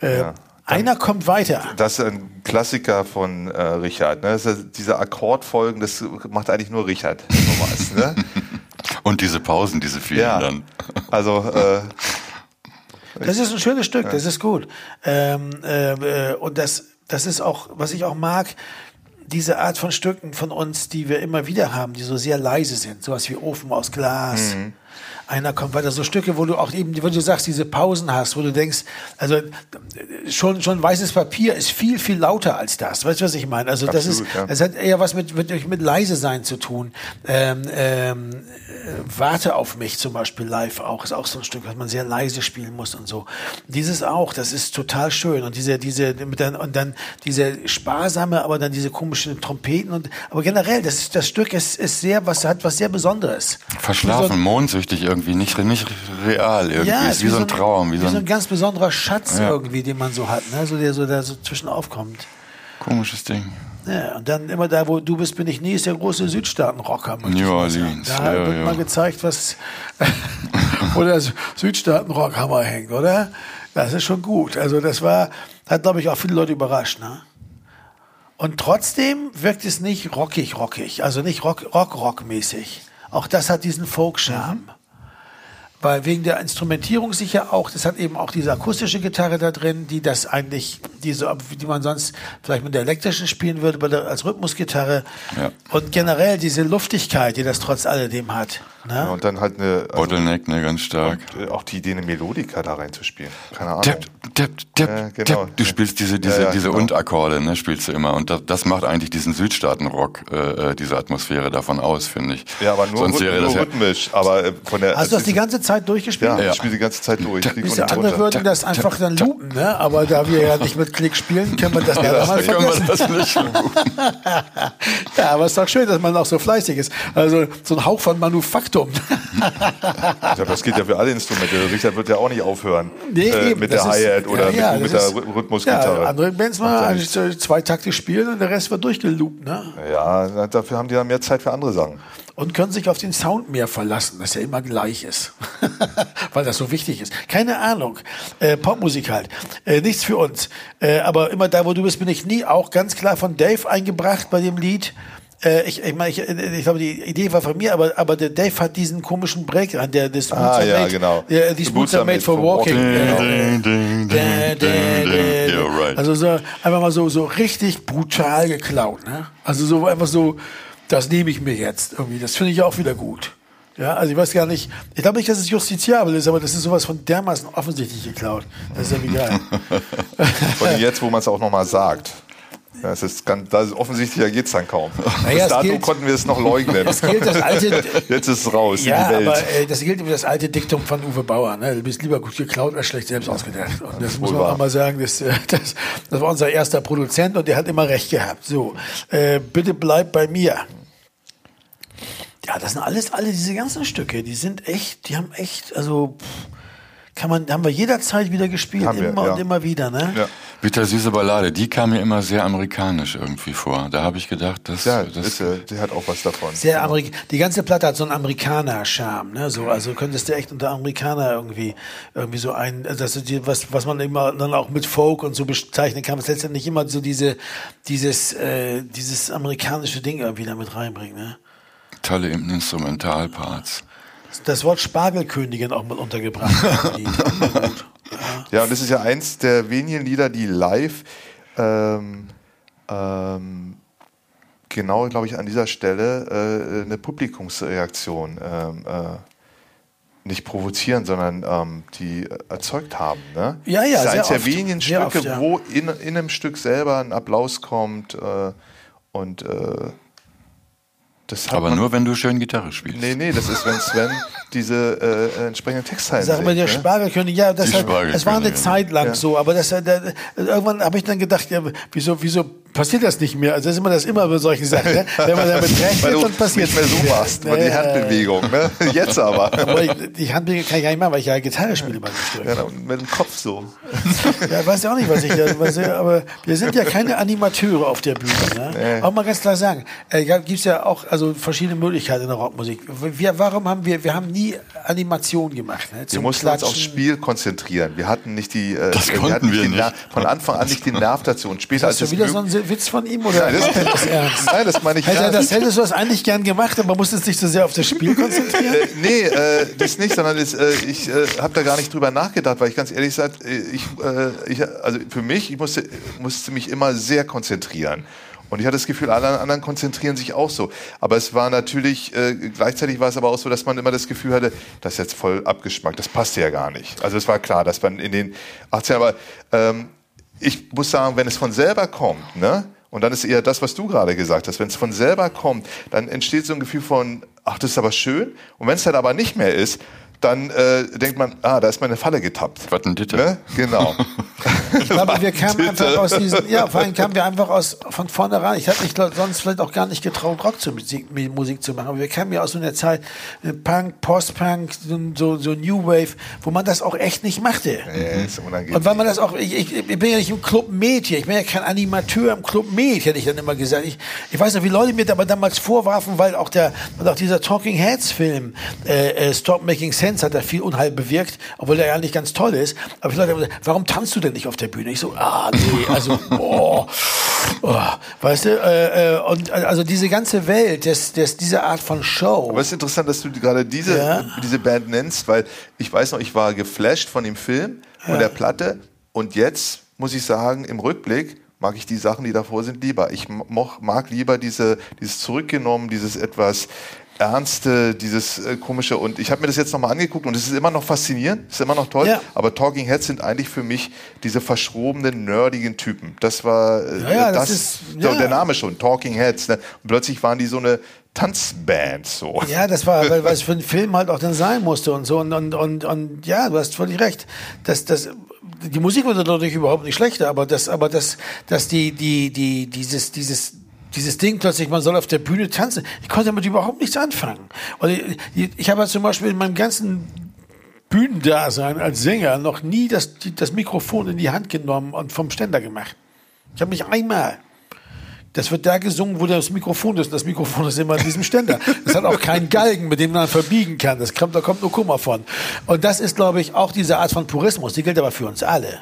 Äh, Ja. Einer kommt weiter. das ist ein Klassiker von äh, Richard. Ne? Das ist, diese Akkordfolgen, das macht eigentlich nur Richard. Sowas, ne? Und diese Pausen, diese vielen ja. dann. Also, äh, Das ist ein schönes Stück, das ist gut. Ähm, äh, äh, und das, das ist auch, was ich auch mag, diese Art von Stücken von uns, die wir immer wieder haben, die so sehr leise sind, sowas wie Ofen aus Glas. Einer kommt weiter, so Stücke, wo du auch eben, wo du sagst, diese Pausen hast, wo du denkst, also schon schon weißes Papier ist viel viel lauter als das. Weißt du, was ich meine? Also das ist, Absolut, ja. das hat eher was mit mit, mit leise sein zu tun. Ähm, ähm, äh, Warte auf mich zum Beispiel live auch ist auch so ein Stück, was man sehr leise spielen muss und so. Dieses auch, das ist total schön und diese diese mit dann und dann diese sparsame, aber dann diese komischen Trompeten und aber generell das das Stück ist ist sehr was hat was sehr Besonderes. Verschlafen, mondsüchtig irgendwie, nicht, nicht real irgendwie. Ja, ist wie, so ein Traum, wie, wie so ein, ganz besonderer Schatz Ja. irgendwie, den man so hat, ne? so der so da so zwischen aufkommt. komisches Ding. Ja, und dann immer da, wo du bist, bin ich nie, ist der große Südstaaten-Rocker. New. Orleans, Da ja, wird ja. mal gezeigt, was, wo der Südstaaten-Rockhammer hängt, oder? Das ist schon gut. Also das war, hat glaube ich auch viele Leute überrascht, ne? Und trotzdem wirkt es nicht rockig, rockig, also nicht rock, rock, rock mäßig. Auch das hat diesen Folk-Charme. Weil wegen der Instrumentierung sicher auch, das hat eben auch diese akustische Gitarre da drin, die das eigentlich, die, so, die man sonst vielleicht mit der elektrischen spielen würde, der, als Rhythmusgitarre. Ja. Und generell diese Luftigkeit, die das trotz alledem hat. Ne? ja, und dann halt eine, also, Bottleneck, ne, ganz stark. äh, auch die Idee, eine Melodika da reinzuspielen. Keine Ahnung. Depp, depp, depp, Ja, genau. depp. Du spielst diese, diese, Ja, ja, diese genau. Und-Akkorde, ne, spielst du immer. Und das, das macht eigentlich diesen Südstaaten-Rock, äh, äh, diese Atmosphäre davon aus, finde ich. Ja, aber nur, Sonst wäre nur das ja, rhythmisch. Aber äh, von der. Hast du das die ganze Zeit durchgespielt? Ja, Ja. ich spiele die ganze Zeit durch. Diese andere würden das einfach dann loopen, ne? Aber da wir ja nicht mit Klick spielen, können wir das leider mal können wir vergessen. das nicht. Ja, aber es ist doch schön, dass man auch so fleißig ist. Also so ein Hauch von Manufaktum. Ich glaube, das geht ja für alle Instrumente. Richard wird ja auch nicht aufhören Nee, äh, eben, mit das der ist- Hi-Hat oder ja, ja, mit, mit der Rhythmusgitarre. Ja, andere Bands Macht mal eigentlich zwei Takte spielen und der Rest wird durchgeloopt, ne? Ja, dafür haben die dann mehr Zeit für andere Sachen. Und können sich auf den Sound mehr verlassen, dass er immer gleich ist. Weil das so wichtig ist. Keine Ahnung. Äh, Popmusik halt. Äh, nichts für uns. Äh, aber immer da, wo du bist, bin ich nie auch ganz klar von Dave eingebracht bei dem Lied. Äh, ich, ich, meine, ich, ich glaube, die Idee war von mir, aber, aber der Dave hat diesen komischen Break an, der das Ah, ja, genau. Der, die Boots are made for walking. Also so einfach mal so so richtig brutal geklaut, ne? Also so einfach so, das nehme ich mir jetzt irgendwie. Das finde ich auch wieder gut. Ja, also ich weiß gar nicht, ich glaube nicht, dass es justiziabel ist, aber das ist sowas von dermaßen offensichtlich geklaut. Das ist ja geil. Vor allem jetzt, wo man es auch nochmal sagt. Ja, es ist ganz, das ist offensichtlicher geht es dann kaum. Naja, Bis dato gilt- konnten wir es noch leugnen. Es gilt das alte, Jetzt ist es raus ja, in die Welt. aber äh, das gilt über das alte Diktum von Uwe Bauer. Ne? Du bist lieber gut geklaut als schlecht selbst ausgedacht. Und das muss wohl man wahr. auch mal sagen. Das, äh, das, das war unser erster Produzent und der hat immer recht gehabt. So, äh, bitte bleib bei mir. Ja, das sind alles, alle diese ganzen Stücke, die sind echt, die haben echt, also pff, kann man, haben wir jederzeit wieder gespielt, Haben wir, immer ja. und immer wieder, ne? Ja. Bittersüße Ballade, die kam mir immer sehr amerikanisch irgendwie vor. Da habe ich gedacht, das, Ja, das ist, äh, die hat auch was davon. Sehr Amerik die ganze Platte hat so einen Amerikaner-Charme, ne? So, also könntest du echt unter Amerikaner irgendwie, irgendwie so ein, also das die, was, was man immer dann auch mit Folk und so bezeichnen kann, was letztendlich immer so diese, dieses, äh, dieses amerikanische Ding irgendwie damit reinbringt, ne? tolle Instrumentalparts. Das Wort Spargelkönigin auch mal untergebracht. Ja, und das ist ja eins der wenigen Lieder, die live ähm, ähm, genau, glaube ich, an dieser Stelle äh, eine Publikumsreaktion ähm, äh, nicht provozieren, sondern ähm, die erzeugt haben. Ne? Ja, ja, Das ist sehr eins der wenigen Stücke, oft, ja. wo in, in einem Stück selber ein Applaus kommt äh, und äh, das hat Aber man, nur, wenn du schön Gitarre spielst. Nee, nee, das ist, wenn Sven diese äh, entsprechenden Textzeilen Sag mal, der ne? Spargelkönig, ja, das, hat, das war eine. Zeit lang Ja. so, aber das, äh, da, irgendwann habe ich dann gedacht, ja, wieso, wieso passiert das nicht mehr? Also das ist immer das immer bei solchen Sachen, ne? wenn man damit rechnet, dann passiert nicht mehr so machst, über die Handbewegung. Ne? Jetzt aber. Aber ich, die Handbewegung kann ich gar nicht machen, weil ich ja Gitarre spiele. Ja, und mit dem Kopf so. Ja, weiß ja auch nicht, was ich da, was, ich- aber wir sind ja keine Animateure auf der Bühne. Ne? Auch mal ganz klar sagen, äh, gibt es ja auch also verschiedene Möglichkeiten in der Rockmusik. Wir, warum haben wir, wir haben nie Animation gemacht. Ne? Wir mussten uns aufs Klatschen. Spiel konzentrieren. Wir hatten nicht die, äh, Das wir konnten hatten wir die nicht. Von Anfang an nicht den Nerv dazu. Und später, als es wieder so möglich- Witz von ihm oder Nein, das- ist das ernst? Nein, das meine ich Alter, ernst. das hättest du das eigentlich gern gemacht, aber musstest dich so sehr auf das Spiel konzentrieren. Äh, nee, äh, das nicht, sondern das, äh, ich äh, habe da gar nicht drüber nachgedacht, weil ich ganz ehrlich sage, äh, ich, äh, ich, also für mich, ich musste, musste mich immer sehr konzentrieren. Und ich hatte das Gefühl, alle anderen konzentrieren sich auch so. Aber es war natürlich, äh, gleichzeitig war es aber auch so, dass man immer das Gefühl hatte, das ist jetzt voll abgeschmackt, das passte ja gar nicht. Also es war klar, dass man in den 18 aber ähm, ich muss sagen, wenn es von selber kommt, ne? Und dann ist eher das, was du gerade gesagt hast. Wenn es von selber kommt, dann entsteht so ein Gefühl von, ach, das ist aber schön. Und wenn es dann aber nicht mehr ist, dann äh, denkt man, ah, da ist meine Falle getappt. Was ein Ditte. Ne? Genau. Ich glaube, wir kamen einfach aus diesem, ja, vor allem kamen wir einfach aus, von vornherein. Ich hätte mich sonst vielleicht auch gar nicht getraut, Rock zu Musik, Musik zu machen. Aber wir kamen ja aus so einer Zeit, äh, Punk, Post-Punk, so, so, New Wave, wo man das auch echt nicht machte. Nee, ist unangenehm. Und weil man das auch, ich, ich, ich bin ja nicht im Club Med hier, ich bin ja kein Animateur im Club Med, hätte ich dann immer gesagt. Ich, ich weiß noch, wie Leute mir aber damals vorwarfen, weil auch der, weil auch dieser Talking Heads Film, äh, äh, Stop Making Sense, hat da viel Unheil bewirkt, obwohl der ja eigentlich ganz toll ist. Aber die Leute haben gesagt, warum tanzt du denn nicht auf der Bühne? Ich so, ah, nee, also, boah, oh, weißt du, äh, äh, und äh, also diese ganze Welt, das, das, diese Art von Show. Aber es ist interessant, dass du gerade diese, Ja. diese Band nennst, weil ich weiß noch, ich war geflasht von dem Film, von der Platte und jetzt muss ich sagen, im Rückblick mag ich die Sachen, die davor sind, lieber. Ich mag lieber diese, dieses zurückgenommen, dieses etwas ernste, dieses äh, komische und ich habe mir das jetzt nochmal angeguckt und es ist immer noch faszinierend, ist immer noch toll, Ja. aber Talking Heads sind eigentlich für mich diese verschrobenen, nerdigen Typen. Das war äh, Ja, ja, das das, ist- so, der Name schon, Talking Heads. Ne? Und plötzlich waren die so eine Tanzband so. Ja, das war, weil, weil es für einen Film halt auch dann sein musste und so. Und, und, und, und ja, du hast völlig recht. Das, das, die Musik wurde dadurch überhaupt nicht schlechter, aber das, aber das, dass die, die, die, dieses, dieses, dieses Ding plötzlich, man soll auf der Bühne tanzen. Ich konnte damit überhaupt nichts anfangen. Und ich, ich habe ja zum Beispiel in meinem ganzen Bühnendasein als Sänger noch nie das, das Mikrofon in die Hand genommen und vom Ständer gemacht. Ich habe mich einmal. Das wird da gesungen, wo das Mikrofon ist. Das Mikrofon ist immer an diesem Ständer. Das hat auch keinen Galgen, mit dem man verbiegen kann. Das kommt, da kommt nur Kummer von. Und das ist, glaube ich, auch diese Art von Purismus. Die gilt aber für uns alle.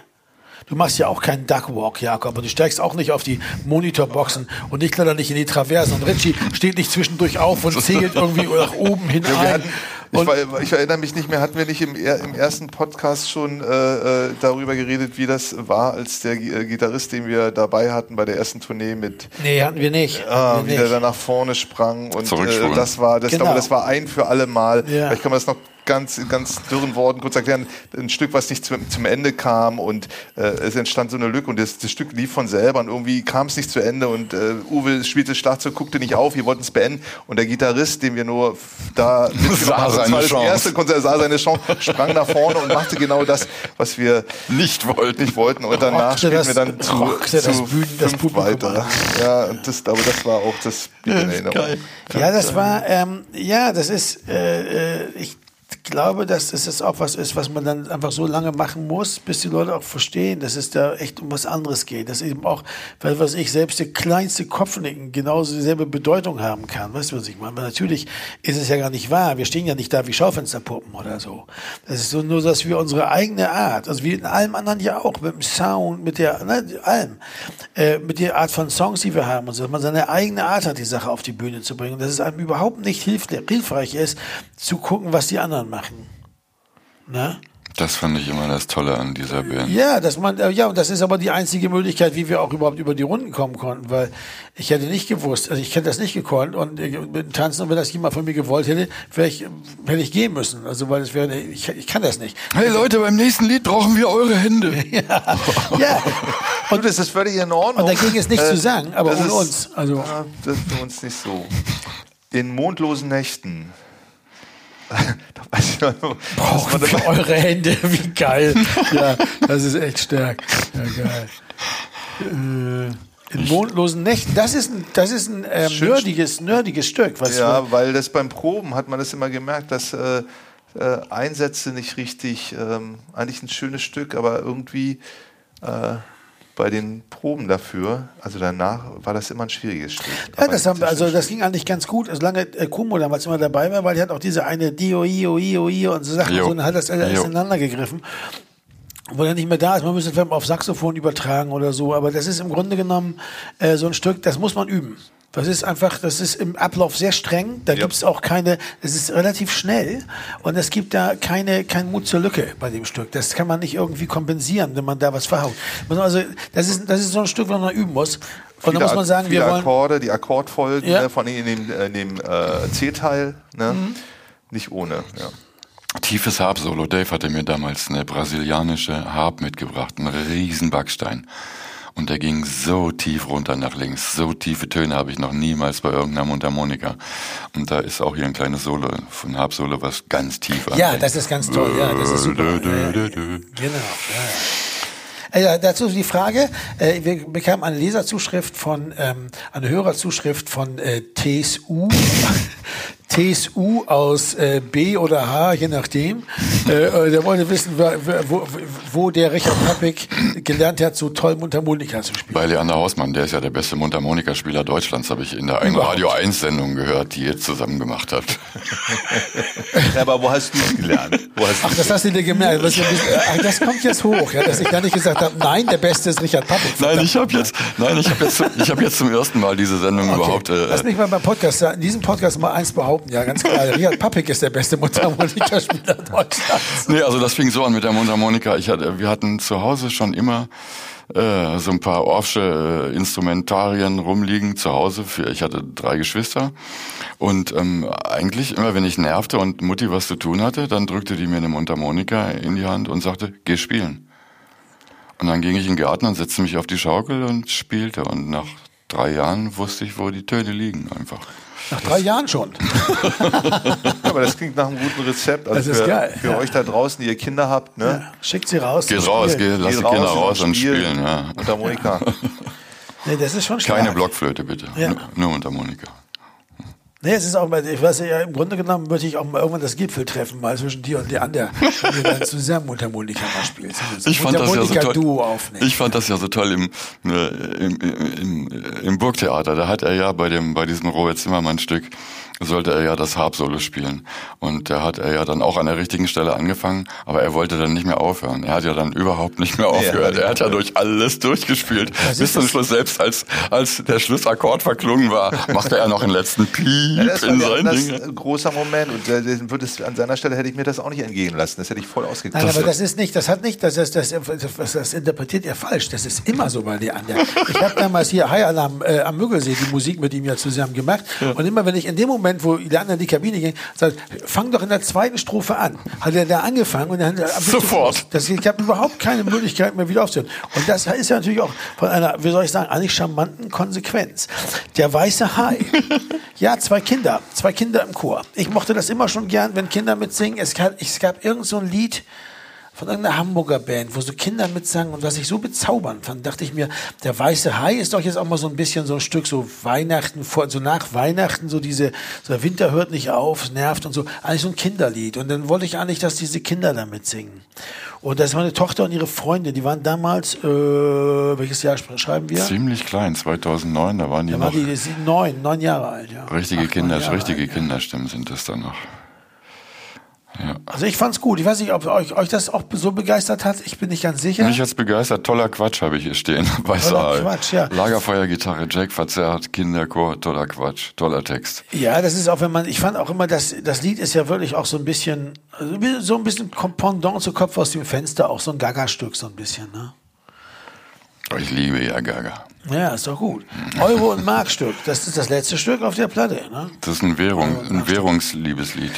Du machst ja auch keinen Duckwalk, Jakob, und du steigst auch nicht auf die Monitorboxen und ich kletter nicht in die Traversen und Richie steht nicht zwischendurch auf und zählt irgendwie nach oben hin Ja, wir ein. hatten, ich, war, ich erinnere mich nicht mehr, hatten wir nicht im, im ersten Podcast schon äh, äh, darüber geredet, wie das war, als der Gi- äh, Gitarrist, den wir dabei hatten bei der ersten Tournee mit Nee, hatten wir nicht. ah, Hatten wie wir der nicht. da nach vorne sprang und äh, das war, das, Genau. glaube, das war ein für alle Mal. Ja. Vielleicht kann man das noch ganz in ganz dürren Worten kurz erklären. Ein Stück, was nicht zum, zum Ende kam und äh, es entstand so eine Lücke und das, das Stück lief von selber und irgendwie kam es nicht zu Ende und äh, Uwe spielte Schlagzeug, guckte nicht auf, wir wollten es beenden und der Gitarrist, den wir nur da das seine war das Chance. erste Konzert, sah seine Chance, sprang nach vorne und machte genau das, was wir Nicht wollten. nicht wollten und danach Rockte spielten das- wir dann zu, rockte das zu Bühnen- das fünf Publikum weiter. Ja, und das, aber das war auch das Erinnerung. geil. Ja, das war, ähm, ja, das ist, äh, äh, ich glaube, dass das auch was ist, was man dann einfach so lange machen muss, bis die Leute auch verstehen, dass es da echt um was anderes geht. Dass eben auch, weil was ich, selbst der kleinste Kopfnicken genauso dieselbe Bedeutung haben kann. Weißt du, was ich meine? Weil natürlich ist es ja gar nicht wahr. Wir stehen ja nicht da wie Schaufensterpuppen oder so. Das ist so nur, dass wir unsere eigene Art, also wie in allem anderen ja auch, mit dem Sound, mit der, ne, allem, äh, mit der Art von Songs, die wir haben und so, dass man seine eigene Art hat, die Sache auf die Bühne zu bringen. Dass es einem überhaupt nicht hilf hilfreich ist, zu gucken, was die anderen machen. Ne? Das fand ich immer das Tolle an dieser Band. Ja, dass man, äh, ja, und das ist aber die einzige Möglichkeit, wie wir auch überhaupt über die Runden kommen konnten, weil ich hätte nicht gewusst, also ich hätte das nicht gekonnt und äh, mit dem Tanzen, und wenn das jemand von mir gewollt hätte, wäre ich, hätte ich gehen müssen. Also, weil es wäre, ich, ich kann das nicht. Hey Leute, beim nächsten Lied brauchen wir eure Hände. ja, ja. Und das ist völlig in Ordnung. Und dagegen ist nichts Äh, zu sagen, aber das ohne ist- uns. Also, Ja, das ist für uns nicht so. In mondlosen Nächten. da weiß ich noch, brauchen dabei- eure Hände, wie geil. Ja, das ist echt stark. Ja, geil. Äh, in mondlosen Nächten, das ist ein, das ist ein ähm, nerdiges, nerdiges Stück. Was Ja, weil das beim Proben hat man das immer gemerkt, dass äh, äh, Einsätze nicht richtig, ähm, eigentlich ein schönes Stück, aber irgendwie äh, bei den Proben dafür, also danach, war das immer ein schwieriges Stück. Ja, das haben wir, also das ging eigentlich ganz gut, solange äh, Kumo damals immer dabei war, weil die hat auch diese eine Dio, Io, Io, Io und so Sachen, Jo. so, und hat das alles ineinander gegriffen. Wo er nicht mehr da ist, man müsste es vielleicht mal auf Saxophon übertragen oder so, aber das ist im Grunde genommen äh, so ein Stück, das muss man üben. Das ist einfach, das ist im Ablauf sehr streng. Da Ja. gibt's auch keine, es ist relativ schnell und es gibt da keine, kein Mut zur Lücke bei dem Stück. Das kann man nicht irgendwie kompensieren, wenn man da was verhaut. Also, das ist, das ist so ein Stück, was man üben muss. Und viele, da muss man sagen, viele wir wollen, Akkorde, die Akkordfolgen, Ja. ne, vor allem in dem, in dem äh, C-Teil, ne? Mhm. nicht ohne. Ja. Tiefes Harp-Solo. Dave hatte mir damals eine brasilianische Harp mitgebracht, einen riesen Backstein. Und der ging so tief runter nach links. So tiefe Töne habe ich noch niemals bei irgendeiner Mundharmonika. Und da ist auch hier ein kleines Solo von Harp-Solo, was ganz tief Ja, anfängt. das ist ganz toll. Ja, das ist super. Dö, dö, Ja, ja. dö. Genau. Ja, ja. Äh, Ja, dazu die Frage, äh, wir bekamen eine Leserzuschrift von, ähm, eine Hörerzuschrift von äh, TSU, TSU aus äh, B oder H, je nachdem. Äh, äh, der wollte wissen, wo, wo, wo der Richard Pappig gelernt hat, so toll Mundharmonika zu spielen. Bei Leander Hausmann, der ist ja der beste Mundharmonikaspieler Deutschlands, habe ich in der einen. Radio 1 Sendung gehört, die ihr zusammen gemacht habt. Ja, aber wo hast du es gelernt? Wo hast Ach, das hast du dir gemerkt. Das, das kommt jetzt hoch, ja, dass ich da nicht gesagt habe, nein, der Beste ist Richard Pappig. Nein, ich habe jetzt, nein, ich habe jetzt, ich habe jetzt zum ersten Mal diese Sendung Okay. überhaupt. Äh, Lass mich mal beim Podcast sagen, in diesem Podcast mal eins behaupten, ja, ganz klar. Richard Pappig ist der beste Mundharmonikaspieler Deutschlands. Nee, also das fing so an mit der Mundharmonika. Ich hatte, wir hatten zu Hause schon immer äh, so ein paar Orffsche äh, Instrumentarien rumliegen zu Hause. Für, ich hatte drei Geschwister und ähm, eigentlich immer, wenn ich nervte und Mutti was zu tun hatte, dann drückte die mir eine Mundharmonika in die Hand und sagte, geh spielen. Und dann ging ich in den Garten und setzte mich auf die Schaukel und spielte. Und nach drei Jahren wusste ich, wo die Töne liegen einfach. Nach drei Jahren schon. aber das klingt nach einem guten Rezept. Also Das ist für, geil, für ja. euch da draußen, die ihr Kinder habt, ne? Schickt sie raus. Geh zum raus, Spielen. geh, lass die Geht Kinder raus und spielen. Ja. Und Harmonika. Nee, das ist schon stark. Keine Blockflöte bitte, Ja. nur, nur Mundharmonika. Nee, es ist auch mal, ich weiß ja, im Grunde genommen möchte ich auch mal irgendwann das Gipfeltreffen mal zwischen dir und Leander, wenn wir dann zusammen Mundharmonika mal spielen. So Ich fand das ja so toll. aufnehmen. Ich fand das ja so toll im, äh, im, im, im Burgtheater. Da hat er ja bei dem, bei diesem Robert Zimmermann Stück sollte er ja das Harp-Solo spielen. Und da hat er ja dann auch an der richtigen Stelle angefangen, aber er wollte dann nicht mehr aufhören. Er hat ja dann überhaupt nicht mehr aufgehört. Er hat ja durch alles durchgespielt. Bis zum? Schluss, selbst als, als der Schlussakkord verklungen war, machte er noch einen letzten Piep Ja, das war in ja ein großer Moment und äh, den würde es, an seiner Stelle hätte ich mir das auch nicht entgehen lassen. Das hätte ich voll ausgekriegt. Nein, aber das ist nicht, das hat nicht, das, das, das, das, das interpretiert er falsch. Das ist immer so bei Leander. Ich habe damals hier High Alarm äh, am Müggelsee die Musik mit ihm ja zusammen gemacht. Und immer wenn ich in dem Moment, wo Leander in die Kabine ging, sagt, fang doch in der zweiten Strophe an. Hat er da angefangen und dann Sofort. Das, ich habe überhaupt keine Möglichkeit mehr wieder aufzuhören. Und das ist ja natürlich auch von einer, wie soll ich sagen, eigentlich charmanten Konsequenz. Der weiße Hai. Ja, zwei Kinder, zwei Kinder im Chor. Ich mochte das immer schon gern, wenn Kinder mitsingen. Es gab, es gab irgend so ein Lied, von irgendeiner Hamburger Band, wo so Kinder mitsangen und was ich so bezaubernd fand, dachte ich mir, der Weiße Hai ist doch jetzt auch mal so ein bisschen so ein Stück so Weihnachten, vor, so nach Weihnachten, so diese, so der Winter hört nicht auf, nervt und so, eigentlich so ein Kinderlied. Und dann wollte ich eigentlich, dass diese Kinder damit singen. Und das ist meine Tochter und ihre Freunde, die waren damals, äh, welches Jahr schreiben wir? Ziemlich klein, 2009, da waren die Da noch. waren die sie neun, neun Jahre alt, ja. richtige Acht, Kinder, Jahre richtige alt, ja. Kinderstimmen sind das dann noch. Also ich fand's gut. Ich weiß nicht, ob euch, euch das auch so begeistert hat. Ich bin nicht ganz sicher. Mich hat's begeistert, toller Quatsch habe ich hier stehen. Weißer Toller Hai. Quatsch, ja. Lagerfeuergitarre, Jack verzerrt, Kinderchor, toller Quatsch, toller Text. Ja, das ist auch, wenn man, ich fand auch immer, dass das Lied ist ja wirklich auch so ein bisschen, also so ein bisschen Pendant zu Kopf aus dem Fenster, auch so ein Gaga-Stück, so ein bisschen, ne? Ich liebe ja Gaga. Ja, ist doch gut. Euro- und Markstück, das ist das letzte Stück auf der Platte, ne? Das ist ein, Währung, ein Währungsliebeslied.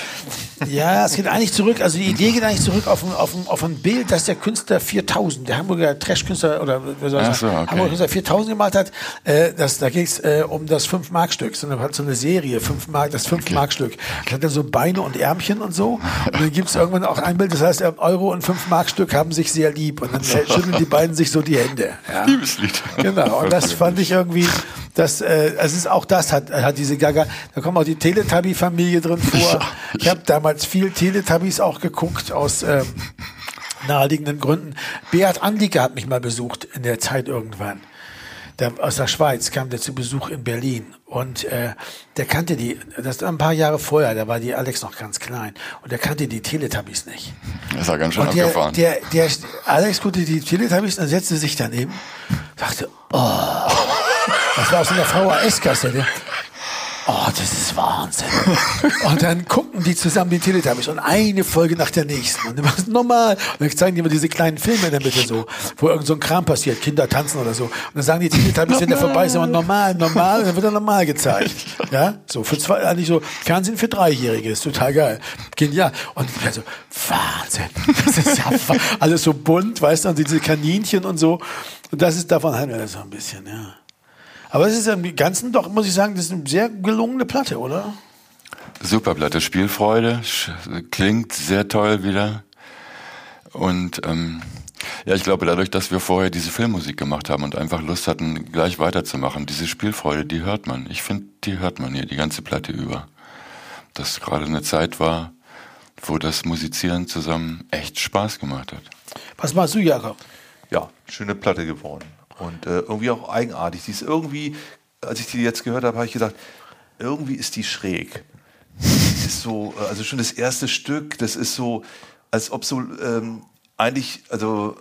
Ja, es geht eigentlich zurück, also die Idee geht eigentlich zurück auf ein, auf ein, auf ein Bild, das der Künstler 4000, der Hamburger Trash-Künstler, oder wie soll ich sagen, so, okay. Hamburger Künstler 4000 gemalt hat, äh, das, da ging es äh, um das 5-Mark-Stück, so eine, hat so eine Serie, 5 Mark, das 5-Mark-Stück. Das hat dann so Beine und Ärmchen und so. Und dann gibt es irgendwann auch ein Bild, das heißt, äh, Euro und 5-Mark-Stück haben sich sehr lieb. Und dann äh, schütteln die beiden sich so die Hände. Ja. Liebeslied. Genau, und das fand ich irgendwie, das, äh, es ist auch das hat, hat diese Gaga, da kommt auch die Teletubby-Familie drin vor. Ich habe damals viel Teletubbies auch geguckt aus ähm, naheliegenden Gründen. Beat Andike hat mich mal besucht in der Zeit irgendwann. Der, aus der Schweiz kam der zu Besuch in Berlin und äh, der kannte die, das war ein paar Jahre vorher, da war die Alex noch ganz klein und der kannte die Teletubbies nicht. Das ja ganz schön Und der, abgefahren. der, der, Alex guckte die Teletubbies und setzte sich daneben, sagte, oh, das war aus einer VHS-Kassette. Oh, das ist Wahnsinn. Und dann gucken die zusammen die Teletubbies und eine Folge nach der nächsten. Und sie normal. Und dann zeigen die immer diese kleinen Filme in der Mitte so, wo irgend so ein Kram passiert, Kinder tanzen oder so. Und dann sagen die Teletubbies, wenn der vorbei ist, immer normal, normal, und dann wird er normal gezeigt. Ja, so für zwei, eigentlich so Fernsehen für Dreijährige, ist total geil. Genial. Und ich so, Wahnsinn. Das ist ja alles so bunt, weißt du, und diese Kaninchen und so. Und das ist, davon handelt es so ein bisschen, ja. Aber es ist im Ganzen doch, muss ich sagen, das ist eine sehr gelungene Platte, oder? Super Platte, Spielfreude, klingt sehr toll wieder. Und ähm, ja, ich glaube, dadurch, dass wir vorher diese Filmmusik gemacht haben und einfach Lust hatten, gleich weiterzumachen, diese Spielfreude, die hört man. Ich finde, die hört man hier die ganze Platte über. Dass gerade eine Zeit war, wo das Musizieren zusammen echt Spaß gemacht hat. Was machst du, Jakob? Ja, schöne Platte geworden. Und äh, irgendwie auch eigenartig. Die ist irgendwie, als ich die jetzt gehört habe, habe ich gedacht, irgendwie ist die schräg. Die ist so, äh, also schon das erste Stück, das ist so, als ob so ähm, eigentlich, also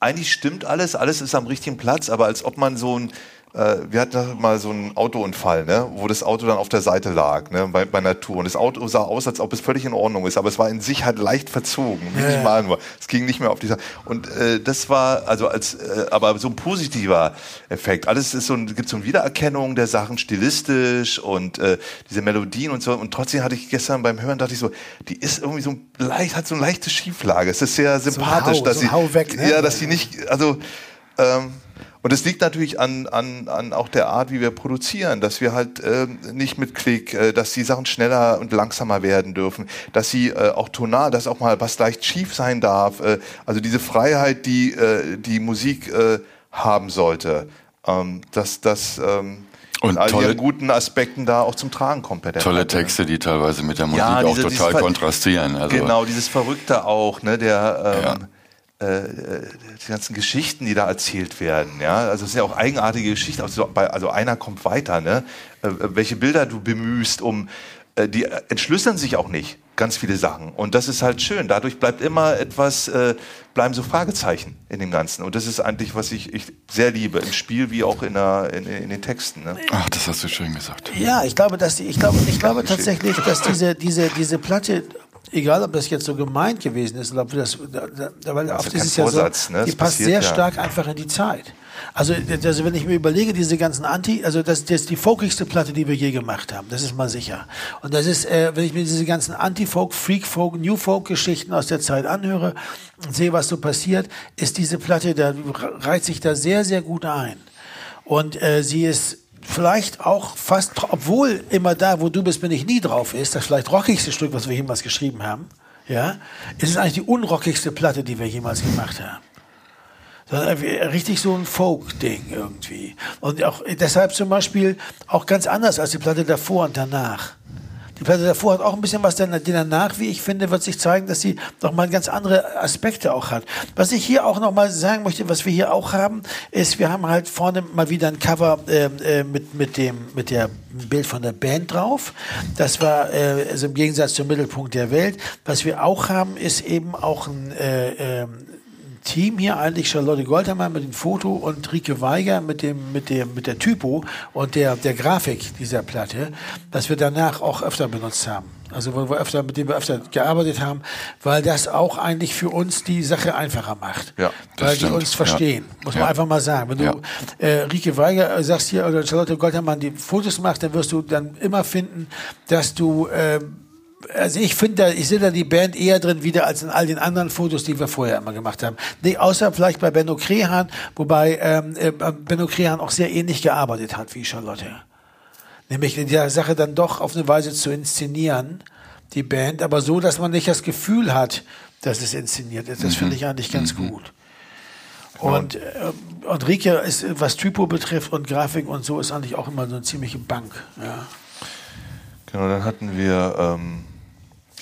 eigentlich stimmt alles, alles ist am richtigen Platz, aber als ob man so ein, wir hatten mal so einen Autounfall, ne, wo das Auto dann auf der Seite lag, ne, bei, bei einer Tour. Und das Auto sah aus, als ob es völlig in Ordnung ist, aber es war in sich halt leicht verzogen, minimal nur. Es ging nicht mehr auf die Seite. Und äh, das war, also als, äh, aber so ein positiver Effekt. Alles ist so ein, gibt so eine Wiedererkennung der Sachen, stilistisch und äh, diese Melodien und so. Und trotzdem hatte ich gestern beim Hören, dachte ich so, die ist irgendwie so ein leicht, hat so eine leichte Schieflage. Es ist sehr sympathisch, Hau, dass so sie, weg, ne? ja, dass sie nicht, also, ähm, und es liegt natürlich an, an, an auch der Art, wie wir produzieren, dass wir halt ähm, nicht mit Klick, äh, dass die Sachen schneller und langsamer werden dürfen, dass sie äh, auch tonal, dass auch mal was leicht schief sein darf. Äh, also diese Freiheit, die äh, die Musik äh, haben sollte, ähm, dass das ähm, Und all tolle- ihren guten Aspekten da auch zum Tragen kommt bei der Tolle ne? Texte, die teilweise mit der Musik Ja, auch diese- total dieses Ver- kontrastieren. Also, Genau, dieses Verrückte auch, ne, der ähm, äh, äh, die ganzen Geschichten, die da erzählt werden, ja, also es sind ja auch eigenartige Geschichten, also, also einer kommt weiter, ne, äh, welche Bilder du bemühst, um, äh, die entschlüsseln sich auch nicht, ganz viele Sachen. Und das ist halt schön, dadurch bleibt immer etwas, äh, bleiben so Fragezeichen in dem Ganzen. Und das ist eigentlich, was ich, ich sehr liebe, im Spiel wie auch in, der, in, in den Texten, ne. Ach, das hast du schön gesagt. Ja, ich glaube, dass die, ich glaube, ich glaube tatsächlich, dass diese, diese, diese Platte, egal ob das jetzt so gemeint gewesen ist oder ob wir das, da, weil oft kein ist es ja so, ne? die Das passt passiert sehr ja. stark einfach in die Zeit. Also, also wenn ich mir überlege, diese ganzen Anti, also das, das ist die folkigste Platte, die wir je gemacht haben, das ist mal sicher. Und das ist, äh, wenn ich mir diese ganzen Anti-Folk, Freak-Folk, New-Folk-Geschichten aus der Zeit anhöre und sehe, was so passiert, ist diese Platte, da reiht sich da sehr, sehr gut ein. Und äh, sie ist vielleicht auch fast, obwohl immer da, wo du bist, bin ich nie drauf ist, das vielleicht rockigste Stück, was wir jemals geschrieben haben. ja, ist es eigentlich die unrockigste Platte, die wir jemals gemacht haben. Richtig so ein Folk-Ding irgendwie. Und auch deshalb zum Beispiel auch ganz anders als die Platte davor und danach. Platte davor hat auch ein bisschen was, denn danach, wie ich finde, wird sich zeigen, dass sie noch mal ganz andere Aspekte auch hat. Was ich hier auch noch mal sagen möchte, was wir hier auch haben, ist, wir haben halt vorne mal wieder ein Cover äh, äh, mit, mit dem, mit der Bild von der Band drauf. Das war äh, also im Gegensatz zum Mittelpunkt der Welt. Was wir auch haben, ist eben auch ein, äh, äh, Team hier eigentlich Charlotte Goltermann mit dem Foto und Rike Weiger mit dem mit dem mit der Typo und der der Grafik dieser Platte, was wir danach auch öfter benutzt haben. Also wo wir öfter mit dem wir öfter gearbeitet haben, weil das auch eigentlich für uns die Sache einfacher macht, Ja, das weil stimmt. die uns verstehen, Ja. muss man Ja. einfach mal sagen. Wenn du Ja. äh, Rike Weiger äh, sagst hier oder Charlotte Goltermann die Fotos macht, dann wirst du dann immer finden, dass du ähm, also ich finde, ich sehe da die Band eher drin wieder als in all den anderen Fotos, die wir vorher immer gemacht haben. Nee, außer vielleicht bei Benno Krehan, wobei ähm, äh, Benno Krehan auch sehr ähnlich gearbeitet hat wie Charlotte. Nämlich in der Sache dann doch auf eine Weise zu inszenieren, die Band, aber so, dass man nicht das Gefühl hat, dass es inszeniert ist. Das finde ich eigentlich ganz gut. Und, äh, und Rike ist, was Typo betrifft und Grafik und so, ist eigentlich auch immer so eine ziemliche Bank. Ja. Genau, dann hatten wir, ähm,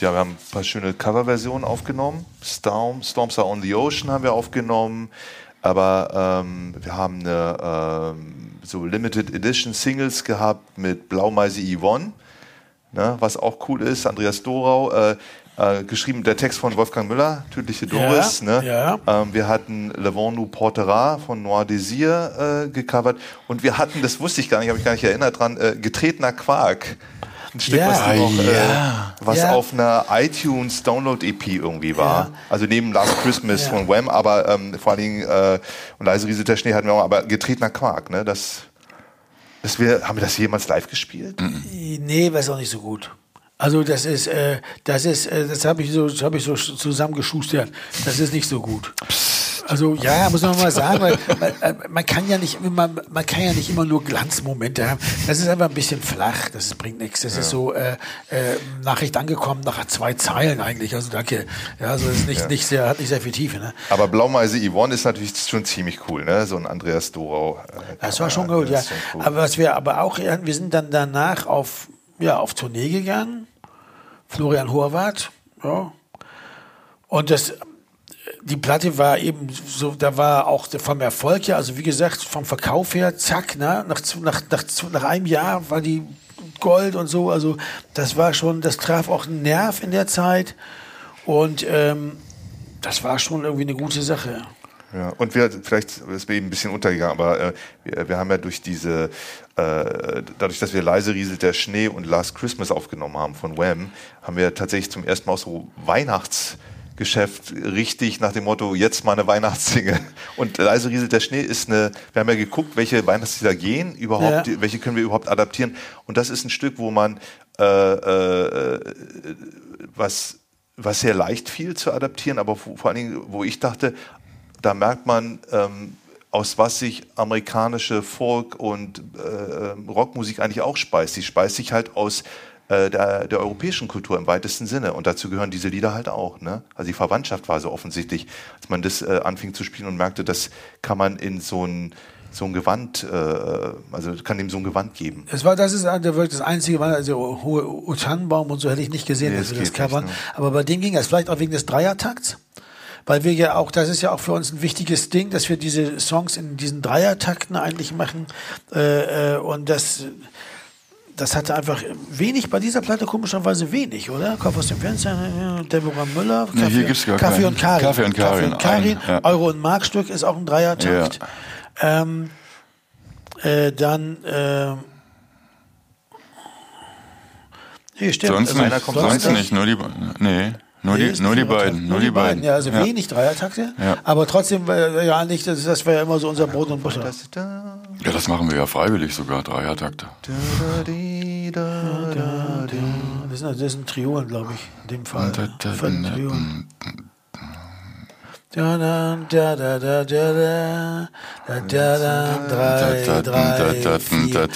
ja, wir haben ein paar schöne Coverversionen aufgenommen. Storm, Storms Are on the Ocean haben wir aufgenommen, aber ähm, wir haben eine ähm, so Limited Edition Singles gehabt mit Blaumeise Yvonne, ne, was auch cool ist. Andreas Dorau, äh, äh, geschrieben der Text von Wolfgang Müller, Tödliche Doris. Ja, ne? ja. Ähm, wir hatten Le Vent nous portera von Noir Désir äh, gecovert und wir hatten, das wusste ich gar nicht, habe ich gar nicht erinnert dran, äh, Getretener Quark. Ein Stück, Ja. was, noch, Ah, äh, ja. was Ja. auf einer iTunes Download EP irgendwie war. Also neben Last Christmas von Wham, aber ähm, vor allen Dingen äh, und leise rieselt Schnee hatten wir auch, aber Getretener Quark, ne? Das, das wir, haben wir das jemals live gespielt? Nee, weiß auch nicht so gut. Also das ist, äh, das ist, äh, das habe ich so, das habe ich so sch- zusammengeschustert. Das ist nicht so gut. Also ja, muss man mal sagen, weil man, äh, man kann ja nicht immer, man kann ja nicht immer nur Glanzmomente haben. Das ist einfach ein bisschen flach. Das bringt nichts. Das ist so äh, äh, Nachricht angekommen nach zwei Zeilen eigentlich. Also danke. Ja, also das ist nicht, nicht sehr, hat nicht sehr viel Tiefe. Ne? Aber Blaumeise Yvonne ist natürlich schon ziemlich cool, ne? So ein Andreas Dorau. Äh, Das war schon gut, ja. schon cool. Aber was wir aber auch, ja, wir sind dann danach auf, ja, auf Tournee gegangen. Florian Horvath, ja. Und das, die Platte war eben so, da war auch vom Erfolg her, also wie gesagt, vom Verkauf her, zack, ne, nach, nach, nach, nach einem Jahr war die Gold und so, also das war schon, das traf auch einen Nerv in der Zeit und ähm, das war schon irgendwie eine gute Sache. Ja, und wir, vielleicht ist mir eben ein bisschen untergegangen, aber äh, wir, wir haben ja durch diese, äh, dadurch, dass wir leise rieselt der Schnee und Last Christmas aufgenommen haben von Wham, haben wir tatsächlich zum ersten Mal so Weihnachtsgeschäft richtig nach dem Motto, jetzt mal eine Weihnachtssingle. Und leise rieselt der Schnee ist eine, wir haben ja geguckt, welche Weihnachtslieder gehen überhaupt, Ja. welche können wir überhaupt adaptieren. Und das ist ein Stück, wo man äh, äh, was, was sehr leicht fiel zu adaptieren, aber vor, vor allen Dingen, wo ich dachte, da merkt man, ähm, aus was sich amerikanische Folk- und äh, Rockmusik eigentlich auch speist. Sie speist sich halt aus äh, der, der europäischen Kultur im weitesten Sinne. Und dazu gehören diese Lieder halt auch. Ne? Also die Verwandtschaft war so offensichtlich, als man das äh, anfing zu spielen und merkte, das kann man in so ein, so ein Gewand, äh, also kann dem so ein Gewand geben. Es war, das ist wirklich das einzige, also hohe Tannenbaum und so hätte ich nicht gesehen, Nee, dass das wir das nicht, covern. ne? Aber bei dem ging das vielleicht auch wegen des Dreiertakts. Weil wir ja auch, das ist ja auch für uns ein wichtiges Ding, dass wir diese Songs in diesen Dreiertakten eigentlich machen. Äh, äh, und das, das hatte einfach wenig, bei dieser Platte komischerweise wenig, oder? Kopf aus dem Fenster, Deborah Müller, Nee, Kaffee, hier gibt's gar Kaffee keinen. und Karin. Kaffee und Karin, Kaffee und Karin. ein, ja. Euro- und Markstück ist auch ein Dreiertakt. Ähm, äh, dann, äh, nee, stimmt. Sonst nicht, sonst rein. nicht, nur die, nee, nur die, nur die beiden, nur die beiden. Ja, also wenig Dreiertakte, Ja. aber trotzdem äh, ja nicht, das, das wäre ja immer so unser Brot und Butter. Ja, das machen wir ja freiwillig sogar, Dreiertakte. Das sind, das sind Triolen, glaube ich, in dem Fall. Und da- da- Viertel Triolen.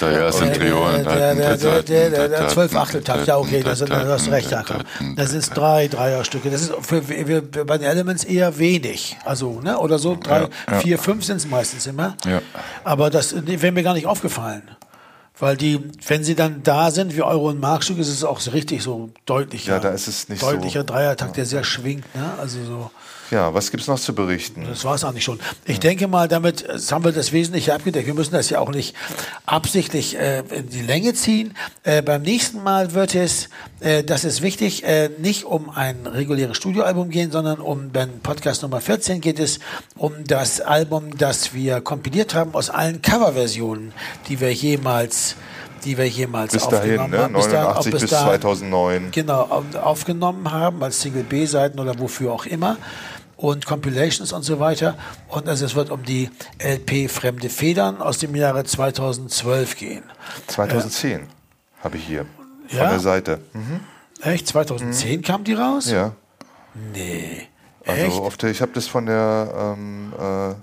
Ja, es sind Triolen. Da, da, da, da, da, da, Zwölf Achteltakt, ja okay, das sind, du hast recht, Jakob. Das ist drei Dreierstücke. Das ist für, wir, bei den Elements eher wenig. Also, ne, oder so, drei, vier, fünf sind es meistens immer. Ja. Aber das wäre mir gar nicht aufgefallen. Weil die, wenn sie dann da sind, wie Euro- und Markstück, ist es auch so richtig so deutlicher. Ja, da ist es nicht so- Deutlicher Dreiertakt, der sehr schwingt, ne? Also so. Ja, was gibt's noch zu berichten? Das war es eigentlich schon. Ich denke mal, damit äh, haben wir das Wesentliche abgedeckt. Wir müssen das ja auch nicht absichtlich äh, in die Länge ziehen. Äh, beim nächsten Mal wird es, äh, das ist wichtig, äh, nicht um ein reguläres Studioalbum gehen, sondern um beim Podcast Nummer 14 geht es um das Album, das wir kompiliert haben aus allen Coverversionen, die wir jemals die wir jemals Bis dahin, aufgenommen ne? haben. dahin, 89 ob bis dahin- 2009. Genau, au- aufgenommen haben als Single B-Seiten oder wofür auch immer und Compilations und so weiter. Und also es wird um die LP Fremde Federn aus dem Jahre 2012 gehen. 2010 habe ich hier. Von Ja? der Seite. Mhm. Echt? 2010 kam die raus? Ja. Nee. Also Echt? auf der, ich habe das von der ähm, äh,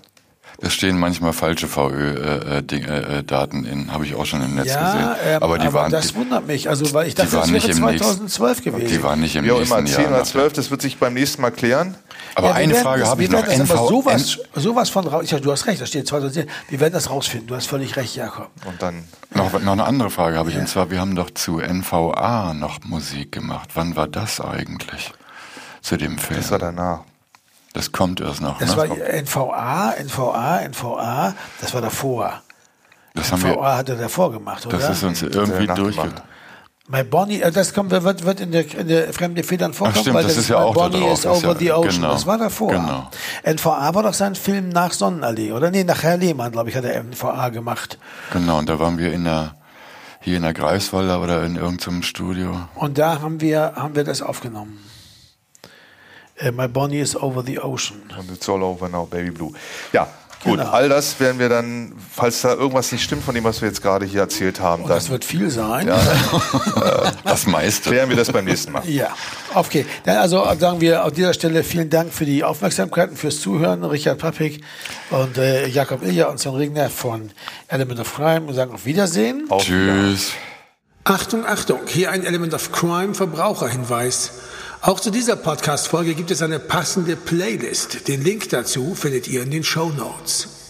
Es stehen manchmal falsche VÖ-Daten in, habe ich auch schon im Netz Ja, gesehen. ähm, aber die waren, das wundert mich. Also, weil ich dachte, das wäre nicht im nächsten- 2012 gewesen. die waren nicht im wie auch immer, nächsten 10 Jahr. oder nach- 12, das wird sich beim nächsten Mal klären. Aber Ja, eine werden Frage das- habe ich wir noch. werden das aber NV, sowas, sowas von raus. Ich sag, du hast recht, da steht 2010. Wir werden das rausfinden. Du hast völlig recht, Jakob. Und dann noch, noch eine andere Frage habe ich. Und zwar, wir haben doch zu NVA noch Musik gemacht. Wann war das eigentlich? Zu dem Film. ist er danach. Das kommt erst noch. Das ne? war NVA, NVA, NVA. Das war davor. das haben wir, NVA hat er davor gemacht, oder? das ist uns irgendwie Der durchge... nachgemacht. My Bonnie, äh, das kommt, wird, wird in der, in der Fremde Federn vorkommen, stimmt, weil das ist ja My auch da Bonnie drauf, is ist over ja- the ocean. genau, das war davor. genau. NVA war doch sein Film nach Sonnenallee, oder? Nee, nach Herr Lehmann, glaube ich, hat er NVA gemacht. Genau, und da waren wir in der, hier in der Greifswalder oder in irgendeinem Studio. Und da haben wir, haben wir das aufgenommen. Äh, My Bonnie is over the ocean. Und it's all over now, Baby Blue. Ja, gut, Genau. all das werden wir dann, falls da irgendwas nicht stimmt von dem, was wir jetzt gerade hier erzählt haben, Und dann das wird viel sein. Das meiste. klären wir das beim nächsten Mal. Ja, okay. Dann also sagen wir auf dieser Stelle vielen Dank für die Aufmerksamkeit und fürs Zuhören. Richard Pappig und äh, Jakob Ilja und Sven Regner von Element of Crime und sagen auf Wiedersehen. Auf Tschüss. Achtung, Achtung, hier ein Element of Crime Verbraucherhinweis. Auch zu dieser Podcast-Folge gibt es eine passende Playlist. Den Link dazu findet ihr in den Show Notes.